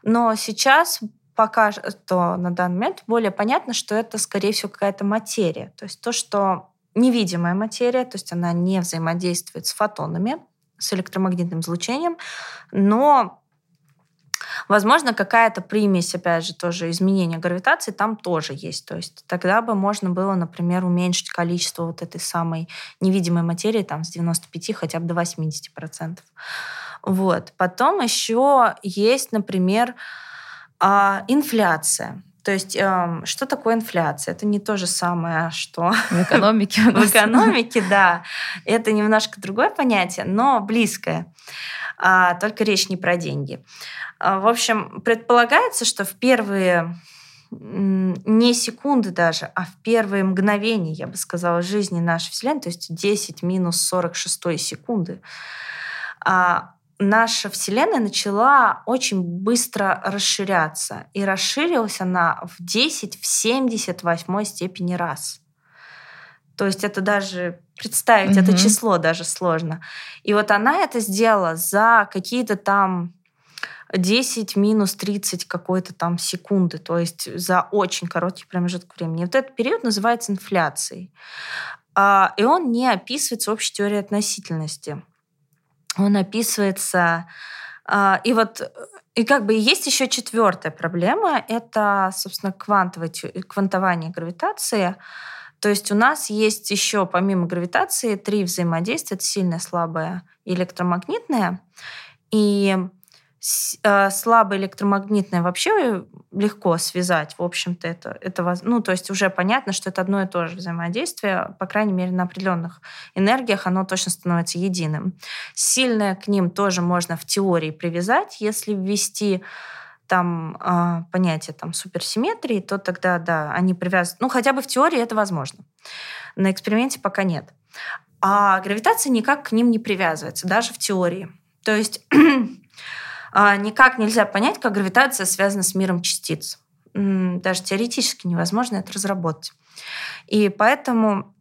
но сейчас пока что на данный момент более понятно, что это, скорее всего, какая-то материя. То есть то, что невидимая материя, то есть она не взаимодействует с фотонами, с электромагнитным излучением, но Возможно, какая-то примесь, опять же, тоже изменения гравитации там тоже есть. То есть тогда бы можно было, например, уменьшить количество вот этой самой невидимой материи там с 95 хотя бы до 80%. Вот. Потом еще есть, например, а, инфляция. То есть, эм, что такое инфляция? Это не то же самое, что в экономике. В экономике, да. Это немножко другое понятие, но близкое. А, только речь не про деньги. А, в общем, предполагается, что в первые не секунды даже, а в первые мгновения, я бы сказала, жизни нашей Вселенной, то есть 10 минус 46 секунды, а, наша Вселенная начала очень быстро расширяться. И расширилась она в 10 в 78 степени раз. То есть это даже представить, mm-hmm. это число даже сложно. И вот она это сделала за какие-то там 10 минус 30 какой-то там секунды, то есть за очень короткий промежуток времени. Вот этот период называется инфляцией. А, и он не описывается общей теорией относительности. Он описывается... А, и вот и как бы есть еще четвертая проблема, это, собственно, квантовое, квантование гравитации. То есть у нас есть еще, помимо гравитации, три взаимодействия. Это сильное, слабое и электромагнитное. И Э, слабое электромагнитное вообще легко связать, в общем-то, это, это, ну, то есть уже понятно, что это одно и то же взаимодействие, по крайней мере, на определенных энергиях оно точно становится единым. Сильное к ним тоже можно в теории привязать, если ввести там э, понятие там суперсимметрии, то тогда, да, они привязаны, ну, хотя бы в теории это возможно. На эксперименте пока нет. А гравитация никак к ним не привязывается, даже в теории. То есть А, никак нельзя понять, как гравитация связана с миром частиц. Даже теоретически невозможно это разработать. И поэтому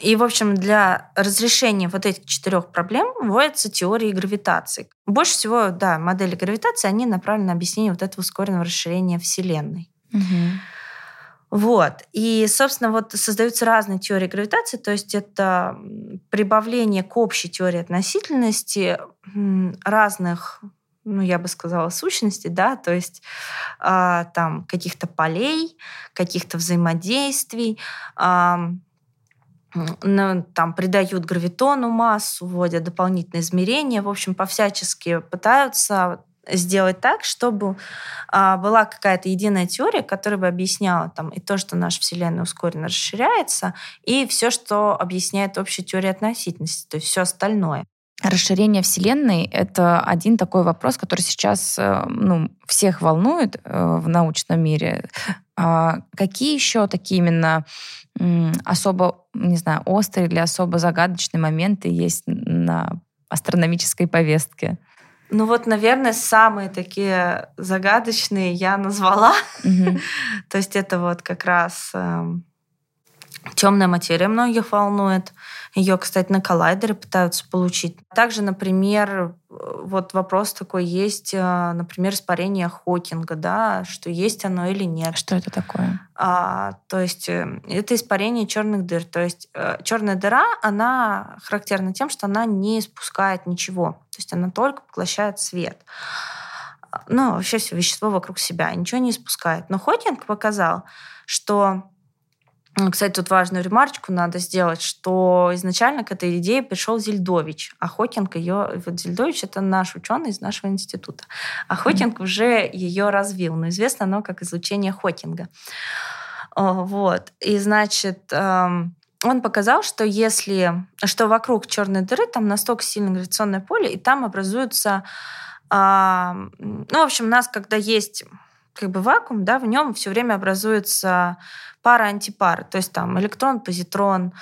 и, в общем, для разрешения вот этих четырех проблем вводятся теории гравитации. Больше всего, да, модели гравитации, они направлены на объяснение вот этого ускоренного расширения Вселенной. Угу. Вот. И, собственно, вот создаются разные теории гравитации, то есть это прибавление к общей теории относительности разных ну, я бы сказала, сущностей, да, то есть э, там каких-то полей, каких-то взаимодействий, э, ну, там придают гравитону массу, вводят дополнительные измерения, в общем, по-всячески пытаются сделать так, чтобы а, была какая-то единая теория, которая бы объясняла там и то, что наша Вселенная ускоренно расширяется, и все, что объясняет общая теория относительности, то есть все остальное. Расширение Вселенной — это один такой вопрос, который сейчас э, ну, всех волнует э, в научном мире. А какие еще такие именно особо, не знаю, острые или особо загадочные моменты есть на астрономической повестке? Ну вот, наверное, самые такие загадочные я назвала. Mm-hmm. То есть это вот как раз э, темная материя многих волнует. Ее, кстати, на коллайдере пытаются получить. Также, например, вот вопрос такой есть, э, например, испарение Хокинга, да, что есть оно или нет. Что это такое? А, то есть э, это испарение черных дыр. То есть э, черная дыра, она характерна тем, что она не испускает ничего. То есть она только поглощает свет. Ну, вообще все вещество вокруг себя, ничего не испускает. Но Хокинг показал, что кстати, тут важную ремарочку надо сделать, что изначально к этой идее пришел Зельдович, а Хокинг ее... Вот Зельдович — это наш ученый из нашего института. А Хокинг mm-hmm. уже ее развил, но известно оно как излучение Хокинга. Вот. И, значит, эм, он показал, что если... что вокруг черной дыры там настолько сильное гравитационное поле, и там образуются... Ну, в общем, у нас, когда есть как бы вакуум, да, в нем все время образуется пара-антипара, то есть там электрон, позитрон,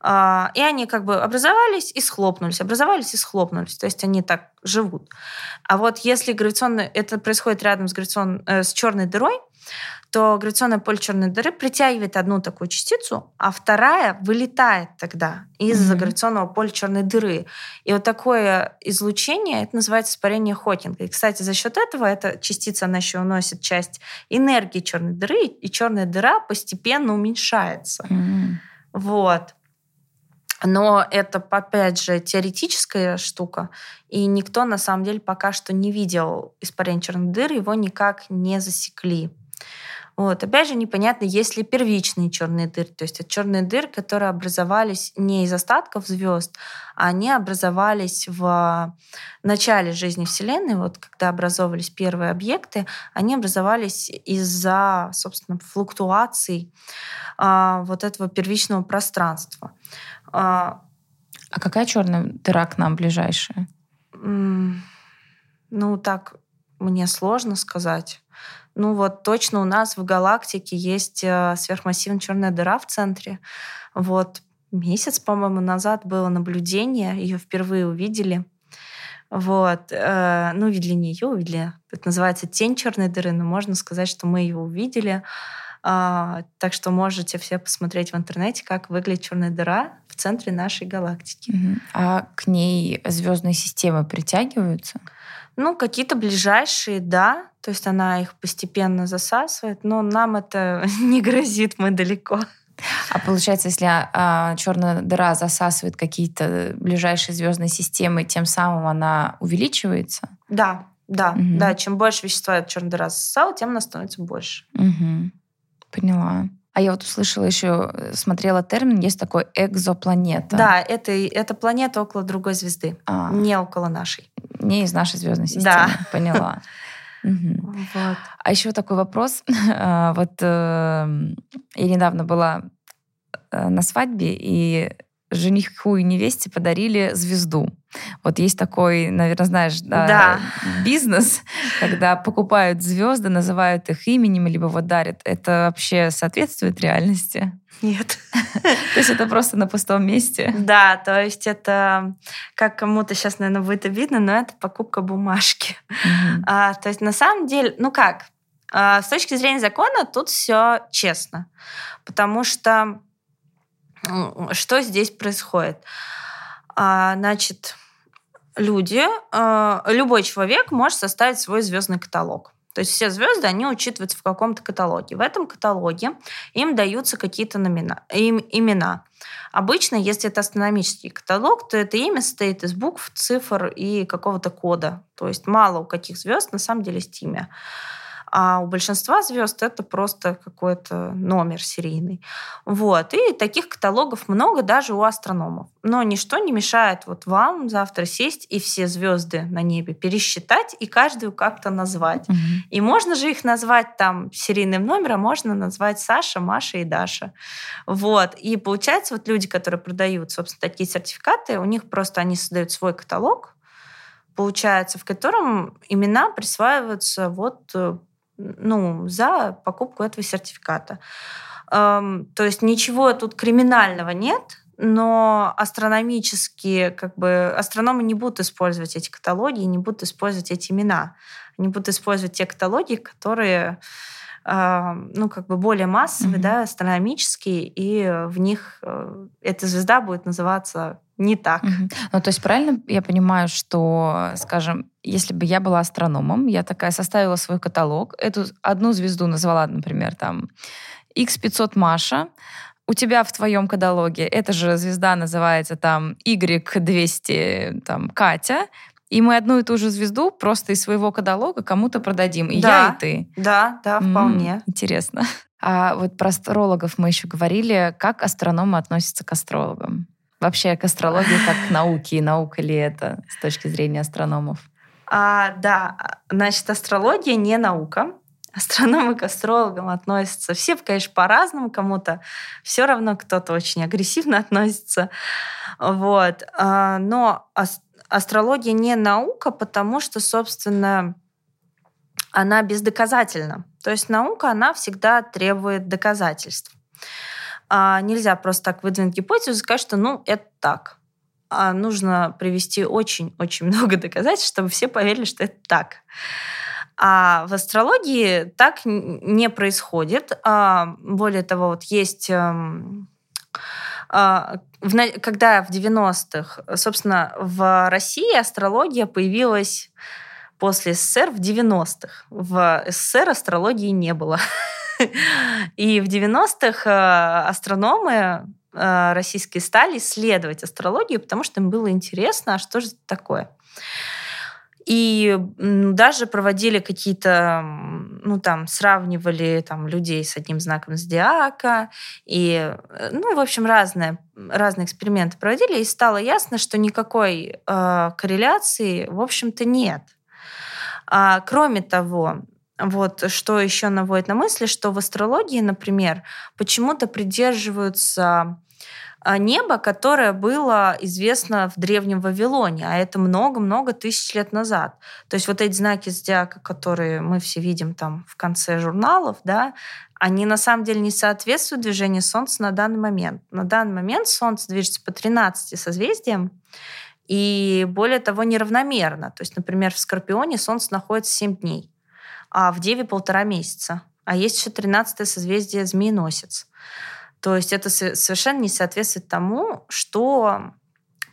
а, и они как бы образовались и схлопнулись, образовались и схлопнулись. То есть они так живут. А вот если гравитационное... Это происходит рядом с, гравитацион, э, с черной дырой, то гравитационное поле черной дыры притягивает одну такую частицу, а вторая вылетает тогда из-за mm-hmm. гравитационного поля черной дыры. И вот такое излучение, это называется испарение Хокинга. И, кстати, за счет этого эта частица, она еще уносит часть энергии черной дыры, и черная дыра постепенно уменьшается. Mm-hmm. Вот. Но это, опять же, теоретическая штука, и никто, на самом деле, пока что не видел испарение черной дыры, его никак не засекли. Вот. Опять же, непонятно, есть ли первичные черные дыры. То есть это черные дыры, которые образовались не из остатков звезд, а они образовались в начале жизни Вселенной. Вот когда образовывались первые объекты, они образовались из-за, собственно, флуктуаций а, вот этого первичного пространства. А, а какая черная дыра к нам ближайшая? Ну, так мне сложно сказать. Ну вот точно у нас в галактике есть э, сверхмассивная черная дыра в центре. Вот месяц, по-моему, назад было наблюдение, ее впервые увидели. Вот, э, ну, увидели не ее, увидели, это называется тень черной дыры, но можно сказать, что мы ее увидели. А, так что можете все посмотреть в интернете, как выглядит черная дыра в центре нашей галактики. А к ней звездные системы притягиваются? Ну, какие-то ближайшие, да. То есть она их постепенно засасывает, но нам это не грозит, мы далеко. А получается, если а, черная дыра засасывает какие-то ближайшие звездные системы, тем самым она увеличивается? Да, да, угу. да. Чем больше вещества черная дыра засосала, тем она становится больше. Угу. Поняла. А я вот услышала еще, э, смотрела термин, есть такой экзопланета. Да, это, это планета около другой звезды, а. не около нашей. Не из нашей звездной системы. Да. Поняла. Угу. Вот. А еще такой вопрос. А, вот э, я недавно была э, на свадьбе, и жениху и невесте подарили звезду. Вот есть такой, наверное, знаешь, да, да. бизнес, когда покупают звезды, называют их именем, либо вот дарят. Это вообще соответствует реальности? Нет. То есть это просто на пустом месте? Да, то есть это, как кому-то сейчас, наверное, будет обидно, но это покупка бумажки. А, то есть на самом деле, ну как, а, с точки зрения закона тут все честно, потому что что здесь происходит? А, значит, люди, а, любой человек может составить свой звездный каталог. То есть все звезды, они учитываются в каком-то каталоге. В этом каталоге им даются какие-то номина, им, имена. Обычно, если это астрономический каталог, то это имя состоит из букв, цифр и какого-то кода. То есть мало у каких звезд на самом деле есть имя. А у большинства звезд это просто какой-то номер серийный. Вот. И таких каталогов много даже у астрономов. Но ничто не мешает вот вам завтра сесть и все звезды на небе пересчитать и каждую как-то назвать. Угу. И можно же их назвать там серийным номером, можно назвать Саша, Маша и Даша. Вот. И получается, вот люди, которые продают, собственно, такие сертификаты, у них просто они создают свой каталог, получается, в котором имена присваиваются вот э, ну, за покупку этого сертификата. То есть ничего тут криминального нет, но астрономические, как бы, астрономы не будут использовать эти каталоги, не будут использовать эти имена. Они будут использовать те каталоги, которые ну, как бы более массовые, mm-hmm. да, астрономические, и в них э, эта звезда будет называться не так. Угу. Ну, то есть правильно я понимаю, что, скажем, если бы я была астрономом, я такая составила свой каталог, эту одну звезду назвала, например, там X500 Маша, у тебя в твоем каталоге эта же звезда называется там Y200 там, Катя, и мы одну и ту же звезду просто из своего каталога кому-то продадим. И да, я, и ты. Да, да, вполне. М-м, интересно. А вот про астрологов мы еще говорили. Как астрономы относятся к астрологам? Вообще к астрологии как к науке, и наука ли это с точки зрения астрономов? А, да, значит, астрология не наука. Астрономы к астрологам относятся все, конечно, по-разному. Кому-то все равно, кто-то очень агрессивно относится. Вот. А, но астрология не наука, потому что, собственно, она бездоказательна. То есть наука, она всегда требует доказательств. А нельзя просто так выдвинуть гипотезу и сказать, что ну, это так. А нужно привести очень-очень много доказательств, чтобы все поверили, что это так. А в астрологии так не происходит. А, более того, вот есть эм, а, когда в 90-х, собственно, в России астрология появилась после СССР в 90-х. В СССР астрологии не было. И в 90-х э, астрономы э, российские стали исследовать астрологию, потому что им было интересно, а что же это такое. И даже проводили какие-то, ну там, сравнивали там людей с одним знаком зодиака. И, э, ну, в общем, разные, разные эксперименты проводили. И стало ясно, что никакой э, корреляции, в общем-то, нет. А, кроме того, вот что еще наводит на мысли, что в астрологии, например, почему-то придерживаются а, небо, которое было известно в Древнем Вавилоне, а это много-много тысяч лет назад. То есть вот эти знаки зодиака, которые мы все видим там в конце журналов, да, они на самом деле не соответствуют движению Солнца на данный момент. На данный момент Солнце движется по 13 созвездиям, и более того, неравномерно. То есть, например, в Скорпионе Солнце находится 7 дней а в Деве полтора месяца. а есть еще 13 созвездие Змееносец. То есть это совершенно не соответствует тому, что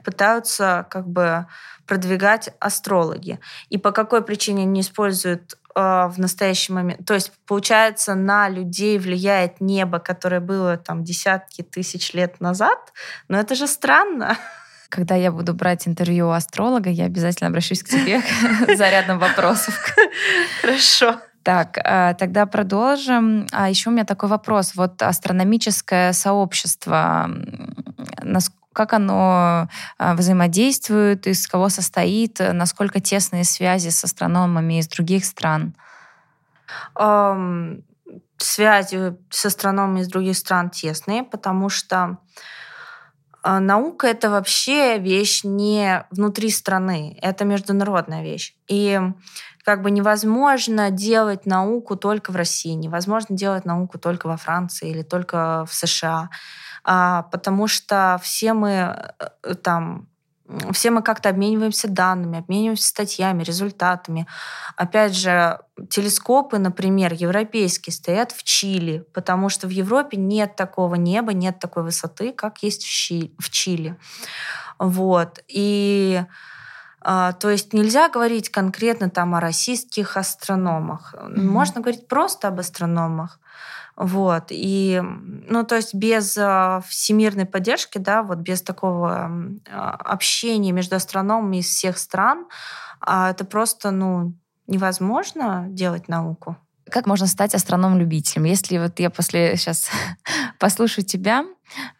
пытаются как бы продвигать астрологи. И по какой причине они используют э, в настоящий момент. То есть, получается, на людей влияет небо, которое было там десятки тысяч лет назад. Но это же странно. Когда я буду брать интервью у астролога, я обязательно обращусь к тебе за рядом вопросов. Хорошо. Так, э, тогда продолжим. А еще у меня такой вопрос. Вот астрономическое сообщество, как оно э, взаимодействует, из кого состоит, насколько тесные связи с астрономами из других стран? Um, связи с астрономами из других стран тесные, потому что наука это вообще вещь не внутри страны, это международная вещь. И как бы невозможно делать науку только в России, невозможно делать науку только во Франции или только в США, а, потому что все мы э, там все мы как-то обмениваемся данными, обмениваемся статьями, результатами. Опять же, телескопы, например, европейские, стоят в Чили, потому что в Европе нет такого неба, нет такой высоты, как есть в Чили. Вот. И а, то есть нельзя говорить конкретно там о российских астрономах. Mm-hmm. Можно говорить просто об астрономах. Вот. И, ну, то есть без э, всемирной поддержки, да, вот без такого э, общения между астрономами из всех стран, э, это просто, ну, невозможно делать науку. Как можно стать астрономом-любителем? Если вот я после сейчас послушаю тебя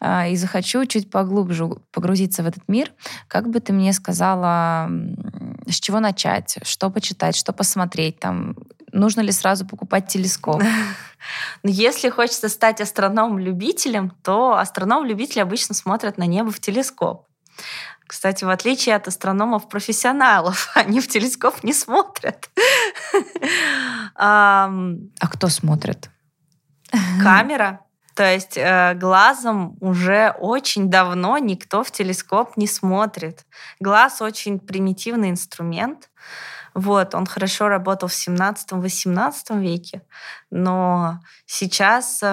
э, и захочу чуть поглубже погрузиться в этот мир, как бы ты мне сказала, с чего начать, что почитать, что посмотреть, там, нужно ли сразу покупать телескоп? Ну, если хочется стать астрономом-любителем, то астрономы-любители обычно смотрят на небо в телескоп. Кстати, в отличие от астрономов-профессионалов, они в телескоп не смотрят. А кто смотрит? Камера. То есть э, глазом уже очень давно никто в телескоп не смотрит. Глаз очень примитивный инструмент. Вот, он хорошо работал в 17-18 веке, но сейчас э,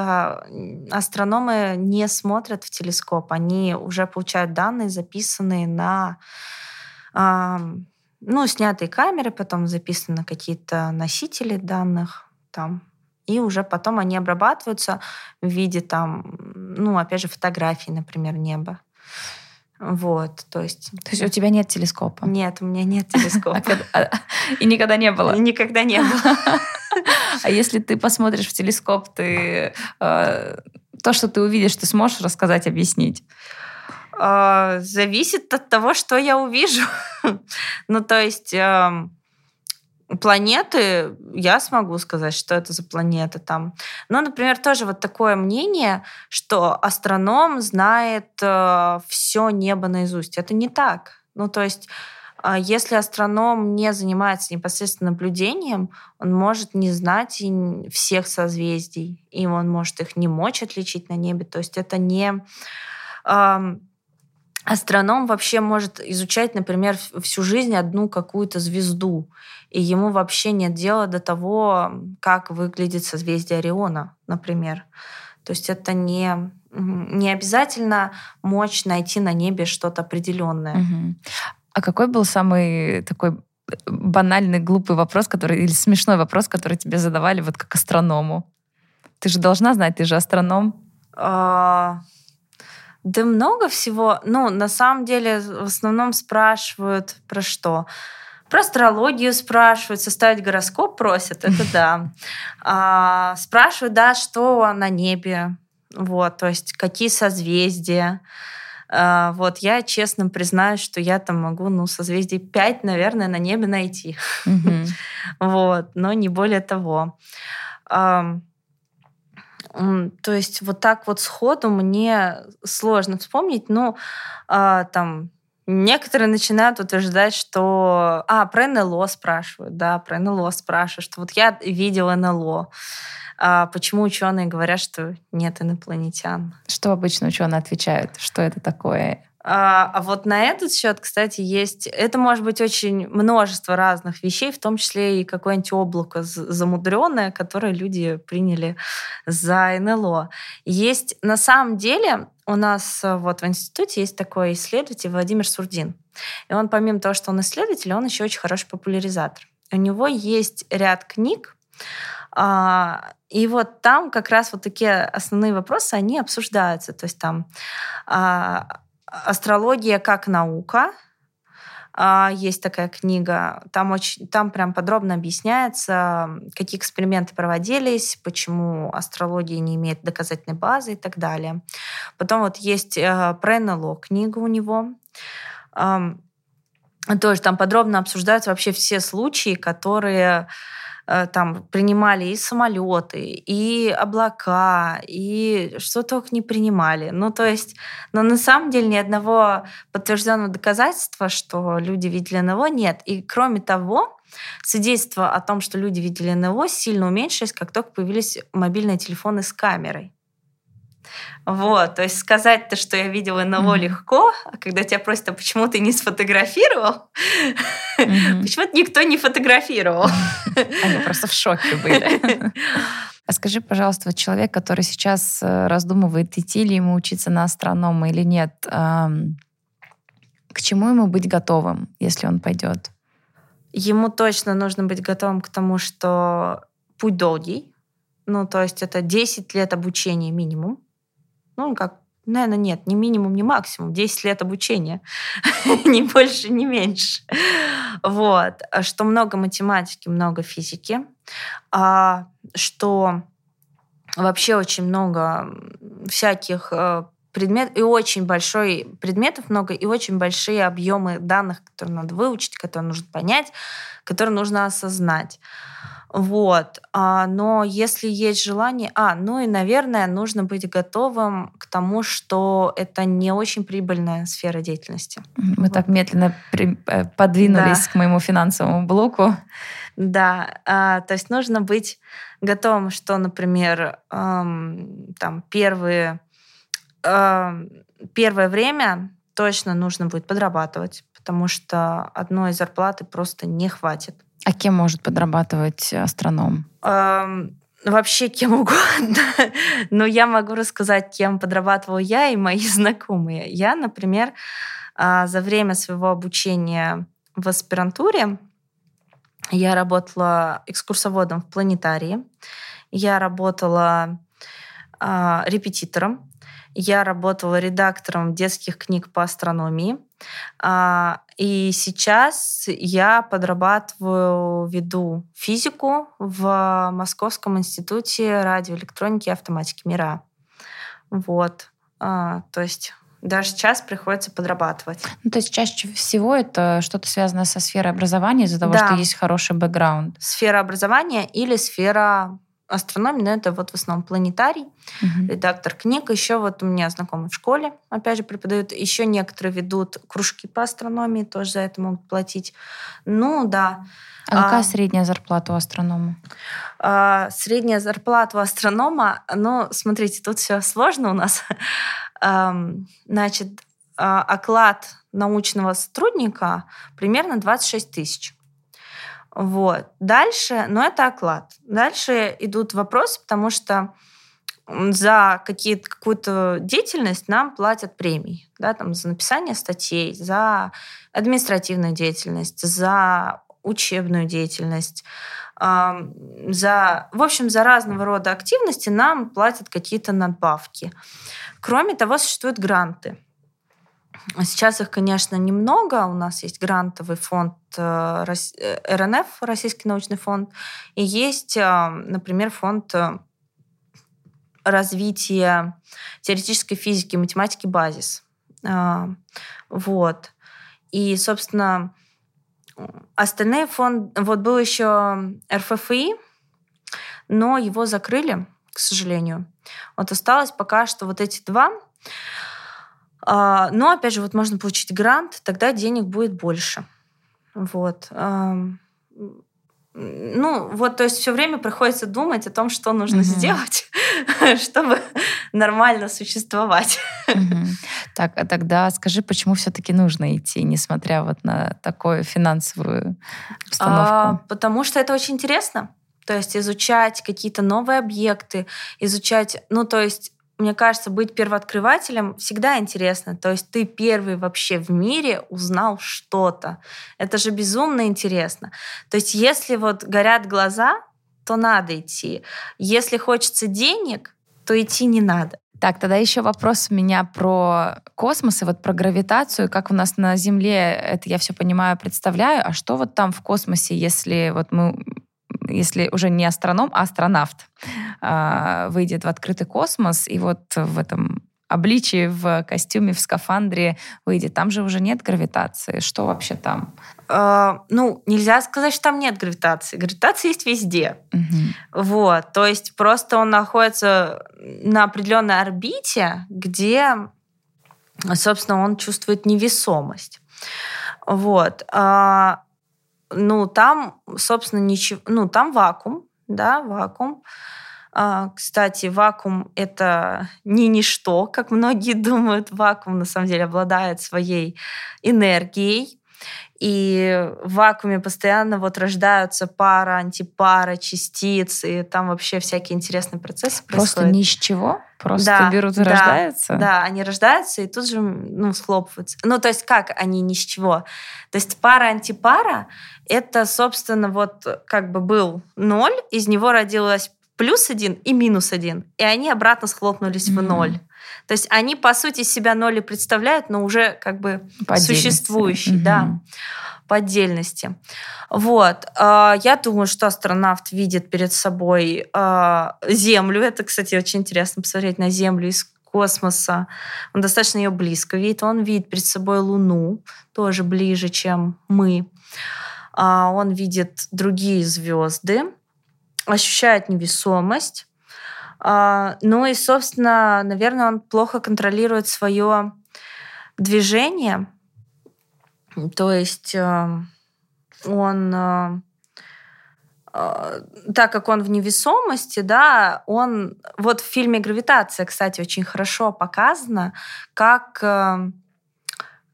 астрономы не смотрят в телескоп, они уже получают данные, записанные на ну, снятые камеры, потом записаны на какие-то носители данных там, и уже потом они обрабатываются в виде там, ну, опять же, фотографий, например, неба. Вот, то есть... То есть у тебя нет телескопа? Нет, у меня нет телескопа. А, и никогда не было? Никогда не было. А если ты посмотришь в телескоп, ты э, то, что ты увидишь, ты сможешь рассказать, объяснить? А, зависит от того, что я увижу. ну, то есть эм, планеты, я смогу сказать, что это за планета там. Но, например, тоже вот такое мнение, что астроном знает э, все небо наизусть. Это не так. Ну, то есть э, если астроном не занимается непосредственно наблюдением, он может не знать всех созвездий, и он может их не мочь отличить на небе. То есть это не... Астроном вообще может изучать, например, всю жизнь одну какую-то звезду, и ему вообще нет дела до того, как выглядит созвездие Ориона, например. То есть это не, не обязательно мочь найти на небе что-то определенное. Угу. А какой был самый такой банальный, глупый вопрос, который или смешной вопрос, который тебе задавали вот как астроному? Ты же должна знать, ты же астроном. А, да много всего. Ну, на самом деле, в основном спрашивают про что? Про астрологию спрашивают, составить гороскоп просят, это да. А, спрашивают, да, что на небе, вот, то есть какие созвездия. А, вот я честно признаюсь, что я там могу, ну, созвездий 5, наверное, на небе найти. Вот, но не более того. То есть вот так вот сходу мне сложно вспомнить, но а, там Некоторые начинают утверждать, что... А, про НЛО спрашивают, да, про НЛО спрашивают, что вот я видел НЛО. А почему ученые говорят, что нет инопланетян? Что обычно ученые отвечают? Что это такое? А, а вот на этот счет, кстати, есть... Это может быть очень множество разных вещей, в том числе и какое-нибудь облако замудренное, которое люди приняли за НЛО. Есть на самом деле у нас э, вот в институте есть такой исследователь Владимир Сурдин. И он, помимо того, что он исследователь, он еще очень хороший популяризатор. У него есть ряд книг, а, и вот там как раз вот такие основные вопросы, они обсуждаются. То есть там а, астрология как наука, есть такая книга, там, очень, там прям подробно объясняется, какие эксперименты проводились, почему астрология не имеет доказательной базы и так далее. Потом вот есть э, про НЛО книга у него. Тоже там подробно обсуждаются вообще все случаи, которые там принимали и самолеты, и облака, и что только не принимали. Ну, то есть, но на самом деле ни одного подтвержденного доказательства, что люди видели НЛО, нет. И кроме того, свидетельства о том, что люди видели НЛО, сильно уменьшились, как только появились мобильные телефоны с камерой. Вот, то есть сказать-то, что я видела НЛО mm-hmm. легко, а когда тебя просят, а почему ты не сфотографировал, mm-hmm. почему-то никто не фотографировал. Они просто в шоке были. А скажи, пожалуйста, вот человек, который сейчас э, раздумывает, идти ли ему учиться на астронома или нет, к чему ему быть готовым, если он пойдет? Ему точно нужно быть готовым к тому, что путь долгий. Ну, то есть это 10 лет обучения минимум. Ну, как, наверное, нет, ни минимум, ни максимум. 10 лет обучения. ни больше, ни меньше. Вот. Что много математики, много физики. А, что вообще очень много всяких э, предметов и очень большой предметов много и очень большие объемы данных, которые надо выучить, которые нужно понять, которые нужно осознать. Вот. А, но если есть желание... А, ну и, наверное, нужно быть готовым к тому, что это не очень прибыльная сфера деятельности. Мы вот. так медленно при... Э, подвинулись да. к моему финансовому блоку. Да, а, то есть нужно быть готовым, что, например, эм, там первые, э, первое время точно нужно будет подрабатывать, потому что одной зарплаты просто не хватит. А кем может подрабатывать астроном? Эм, вообще кем угодно. Но я могу рассказать, кем подрабатывал я и мои знакомые. Я, например, а, за время своего обучения в аспирантуре я работала экскурсоводом в планетарии. Я работала э, репетитором. Я работала редактором детских книг по астрономии. А, и сейчас я подрабатываю, веду физику в Московском институте радиоэлектроники и автоматики МИРА. Вот. А, то есть даже сейчас приходится подрабатывать. Ну, то есть чаще всего это что-то связано со сферой образования из-за того, да. что есть хороший бэкграунд. Сфера образования или сфера астрономия, но это вот в основном планетарий, угу. редактор книг. Еще вот у меня знакомые в школе, опять же, преподают. Еще некоторые ведут кружки по астрономии, тоже за это могут платить. Ну, да. А какая а, средняя зарплата у астронома? А, средняя зарплата у астронома, ну, смотрите, тут все сложно у нас. Значит, а, оклад научного сотрудника примерно 26 тысяч. Вот. Дальше, но ну, это оклад. Дальше идут вопросы, потому что за какие-то, какую-то деятельность нам платят премии. Да, там, за написание статей, за административную деятельность, за учебную деятельность, за, в общем, за разного рода активности нам платят какие-то надбавки. Кроме того, существуют гранты. Сейчас их, конечно, немного. У нас есть грантовый фонд э, э, РНФ, Российский научный фонд, и есть, э, например, фонд развития теоретической физики и математики «Базис». Вот. И, собственно, остальные фонды... Вот был еще РФФИ, но его закрыли, к сожалению. Вот осталось пока что вот эти два. А, но, опять же, вот можно получить грант, тогда денег будет больше. Вот. Ну, вот, то есть все время приходится думать о том, что нужно mm-hmm. сделать, чтобы нормально существовать. Так, а тогда скажи, почему все-таки нужно идти, несмотря вот на такую финансовую обстановку? А, потому что это очень интересно. То есть изучать какие-то новые объекты, изучать, ну то есть мне кажется, быть первооткрывателем всегда интересно. То есть ты первый вообще в мире узнал что-то. Это же безумно интересно. То есть если вот горят глаза, то надо идти. Если хочется денег, то идти не надо. Так, тогда еще вопрос у меня про космос и вот про гравитацию. Как у нас на Земле, это я все понимаю, представляю. А что вот там в космосе, если вот мы если уже не астроном, а астронавт э, выйдет в открытый космос и вот в этом обличии, в костюме, в скафандре выйдет. Там же уже нет гравитации. Что вообще там? Э, ну, нельзя сказать, что там нет гравитации. Гравитация есть везде. Угу. Вот. То есть просто он находится на определенной орбите, где, собственно, он чувствует невесомость. Вот. А, ну, там, собственно, ничего... Ну, там вакуум, да, вакуум. А, кстати, вакуум — это не ничто, как многие думают. Вакуум, на самом деле, обладает своей энергией. И в вакууме постоянно вот рождаются пара, антипара, частиц, и там вообще всякие интересные процессы Просто происходят. Просто ни с чего? Просто да, берут и да, рождаются? Да, они рождаются и тут же ну, схлопываются. Ну, то есть как они ни с чего? То есть пара-антипара — это, собственно, вот как бы был ноль, из него родилась плюс один и минус один, и они обратно схлопнулись mm-hmm. в ноль. То есть они, по сути, себя ноли представляют, но уже как бы существующие, mm-hmm. да, по отдельности. Вот. А, я думаю, что астронавт видит перед собой а, Землю. Это, кстати, очень интересно посмотреть на Землю из космоса. Он достаточно ее близко видит. Он видит перед собой Луну, тоже ближе, чем мы. А, он видит другие звезды, ощущает невесомость. А, ну и, собственно, наверное, он плохо контролирует свое движение. То есть э, он э, э, так как он в невесомости, да, он вот в фильме "Гравитация", кстати, очень хорошо показано, как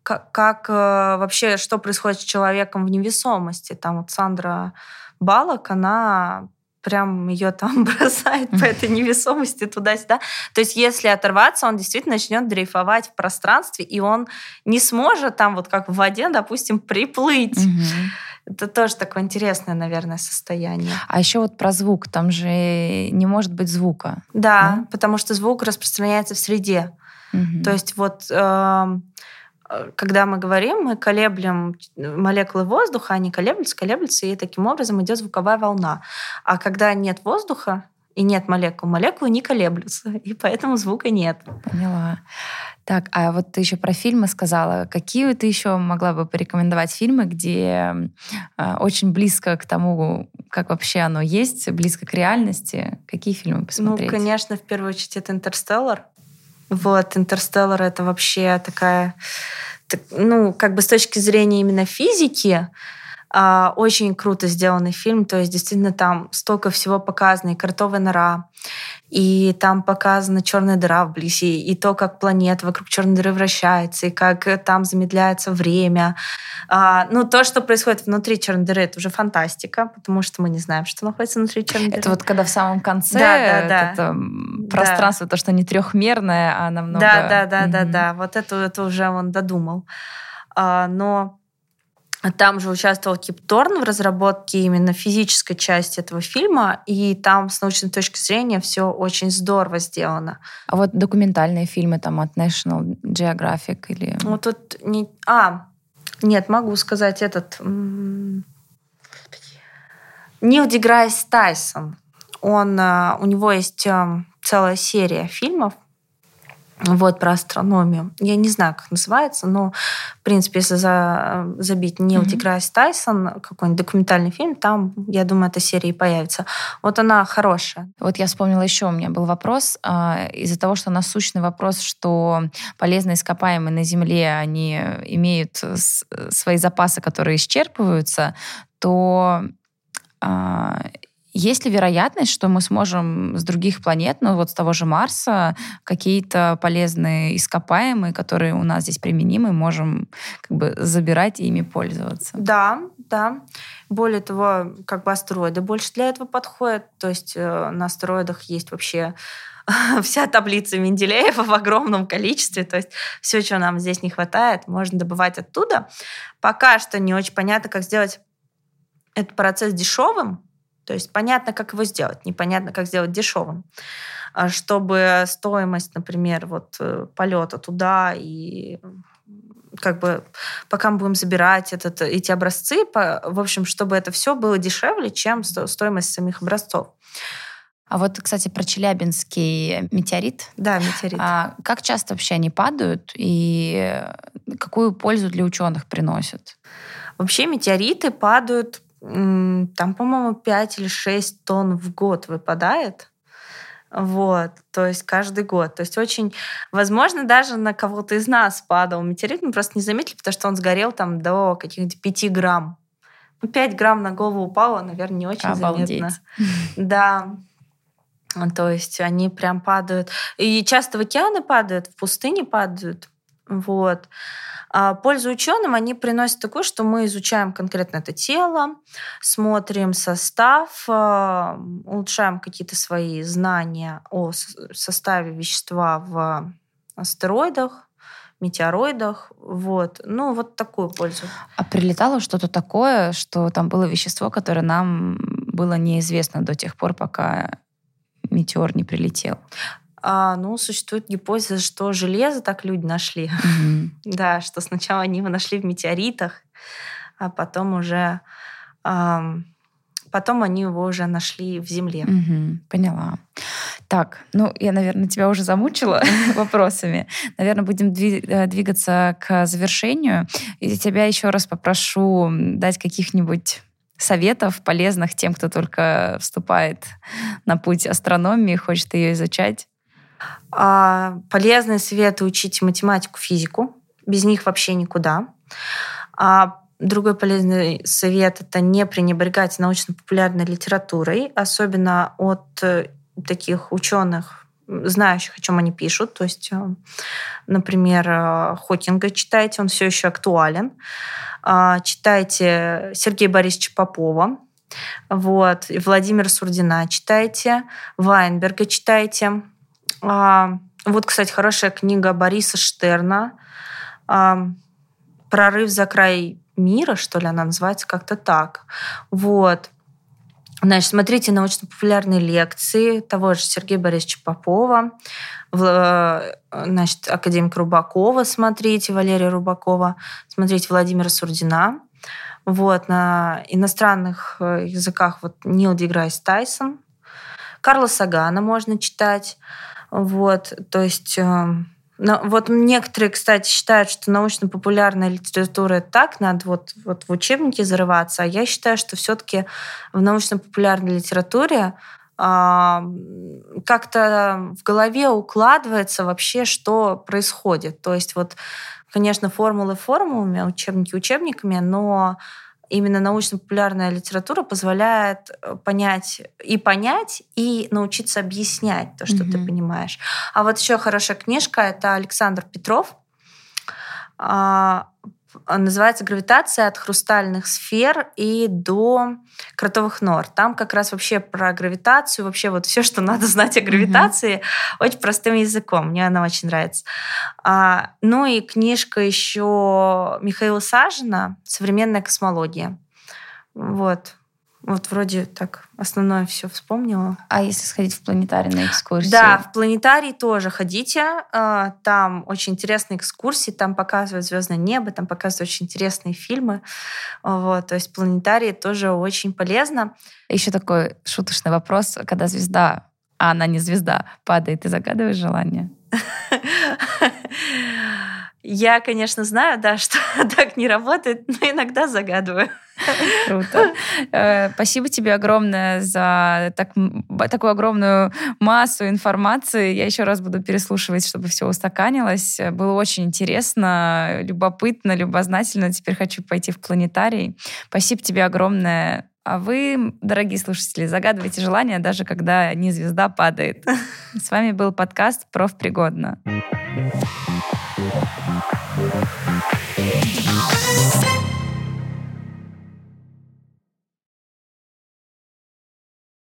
как, как вообще что происходит с человеком в невесомости. Там вот Сандра Балок, она прям ее там бросает по этой невесомости туда-сюда. То есть если оторваться, он действительно начнет дрейфовать в пространстве, и он не сможет там вот как в воде, допустим, приплыть. Это тоже такое интересное, наверное, состояние. А еще вот про звук. Там же не может быть звука. Да, да? потому что звук распространяется в среде. Угу. То есть вот э, когда мы говорим, мы колеблем молекулы воздуха, они колеблются, колеблются, и таким образом идет звуковая волна. А когда нет воздуха и нет молекул, молекулы не колеблются, и поэтому звука нет. Поняла. Так, а вот ты еще про фильмы сказала. Какие ты еще могла бы порекомендовать фильмы, где э, очень близко к тому, как вообще оно есть, близко к реальности? Какие фильмы посмотреть? Ну, конечно, в первую очередь это «Интерстеллар». Вот, «Интерстеллар» — это вообще такая, ну, как бы с точки зрения именно физики, очень круто сделанный фильм, то есть действительно там столько всего показано, и кротовая нора, и там показана черная дыра вблизи, и то, как планета вокруг черной дыры вращается, и как там замедляется время. А, ну, то, что происходит внутри черной дыры, это уже фантастика, потому что мы не знаем, что находится внутри черной дыры. Это вот когда в самом конце да, да, да. это пространство, да. то, что не трехмерное, а намного... Да, да, да, mm-hmm. да, да. Вот это, это уже он додумал. А, но там же участвовал Кип Торн в разработке именно физической части этого фильма, и там с научной точки зрения все очень здорово сделано. А вот документальные фильмы там от National Geographic или... Вот тут не... А, нет, могу сказать этот... Нил Деграсс Тайсон. Он, а, у него есть а, целая серия фильмов, вот, про астрономию. Я не знаю, как называется, но, в принципе, если за, забить Нил mm-hmm. Деграсс Тайсон, какой-нибудь документальный фильм, там, я думаю, эта серия и появится. Вот она хорошая. Вот я вспомнила еще, у меня был вопрос. Э, из-за того, что насущный вопрос, что полезные ископаемые на Земле, они имеют свои запасы, которые исчерпываются, то э, Есть ли вероятность, что мы сможем с других планет, ну вот с того же Марса, какие-то полезные ископаемые, которые у нас здесь применимы, можем как бы забирать и ими пользоваться? Да, да. Более того, как бы астероиды больше для этого подходят. То есть э, на астероидах есть вообще вся таблица Менделеева в огромном количестве. То есть все, чего нам здесь не хватает, можно добывать оттуда. Пока что не очень понятно, как сделать этот процесс дешевым, то есть понятно, как его сделать, непонятно, как сделать дешевым а чтобы стоимость, например, вот э, полета туда и как бы пока мы будем забирать этот, эти образцы, по, в общем, чтобы это все было дешевле, чем стоимость самих образцов. А вот, кстати, про Челябинский метеорит. Да, метеорит. А как часто вообще они падают и какую пользу для ученых приносят? Вообще метеориты падают там, по-моему, 5 или 6 тонн в год выпадает. Вот, то есть каждый год. То есть очень, возможно, даже на кого-то из нас падал метеорит, мы просто не заметили, потому что он сгорел там до каких-то 5 грамм. Ну, 5 грамм на голову упало, наверное, не очень Обалдеть. заметно. Да. То есть они прям падают. И часто в океаны падают, в пустыне падают. Вот. А пользу ученым они приносят такую, что мы изучаем конкретно это тело, смотрим состав, а, улучшаем какие-то свои знания о составе вещества в астероидах, метеороидах. Вот. Ну, вот такую пользу. А прилетало что-то такое, что там было вещество, которое нам было неизвестно до тех пор, пока метеор не прилетел? А, ну, существует гипотеза, что железо так люди нашли. Mm-hmm. да, что сначала они его нашли в метеоритах, а потом уже... А, потом они его уже нашли в земле. Mm-hmm. Поняла. Так, ну, я, наверное, тебя уже замучила вопросами. Наверное, будем э, двигаться к завершению. И тебя еще раз попрошу дать каких-нибудь советов полезных тем, кто только вступает на путь астрономии, хочет ее изучать. А, полезные советы учить математику, физику. Без них вообще никуда. А другой полезный совет – это не пренебрегать научно-популярной литературой, особенно от э, таких ученых, знающих, о чем они пишут. То есть, э, например, э, Хокинга читайте, он все еще актуален. А, читайте Сергея Борисовича Попова, вот, Владимира Сурдина читайте, Вайнберга читайте, вот, кстати, хорошая книга Бориса Штерна а, «Прорыв за край мира», что ли, она называется как-то так. Вот. Значит, смотрите научно-популярные лекции того же Сергея Борисовича Попова, значит, академика Рубакова смотрите, Валерия Рубакова, смотрите Владимира Сурдина. Вот, на иностранных э, языках вот Нил Деграсс Тайсон, Карла Сагана можно читать. Вот, то есть... Э, но вот некоторые, кстати, считают, что научно-популярная литература так, надо вот, вот в учебнике зарываться, а я считаю, что все-таки в научно-популярной литературе как-то в голове укладывается вообще, что происходит. То есть вот, конечно, формулы формулами, учебники учебниками, но именно научно-популярная литература позволяет э, понять и понять, и научиться объяснять то, что mm-hmm. ты понимаешь. А вот еще хорошая книжка это Александр Петров. А, называется «Гравитация от хрустальных сфер и до кротовых нор». Там как раз вообще про гравитацию, вообще вот все, что надо знать о гравитации, mm-hmm. очень простым языком. Мне она очень нравится. А, ну и книжка еще Михаила Сажина «Современная космология». Вот. Вот вроде так основное все вспомнила. А если сходить в планетарий на экскурсию? Да, в планетарий тоже ходите. А, там очень интересные экскурсии, там показывают звездное небо, там показывают очень интересные фильмы. Вот, то есть планетарий тоже очень полезно. Еще такой шуточный вопрос, когда звезда, а она не звезда, падает, ты загадываешь желание? Я, конечно, знаю, да, что так не работает, но иногда загадываю. Круто. Э, спасибо тебе огромное за так, такую огромную массу информации. Я еще раз буду переслушивать, чтобы все устаканилось. Было очень интересно, любопытно, любознательно. Теперь хочу пойти в планетарий. Спасибо тебе огромное А вы, дорогие слушатели, загадывайте желания, даже когда не звезда падает. С вами был подкаст «Профпригодно». Thank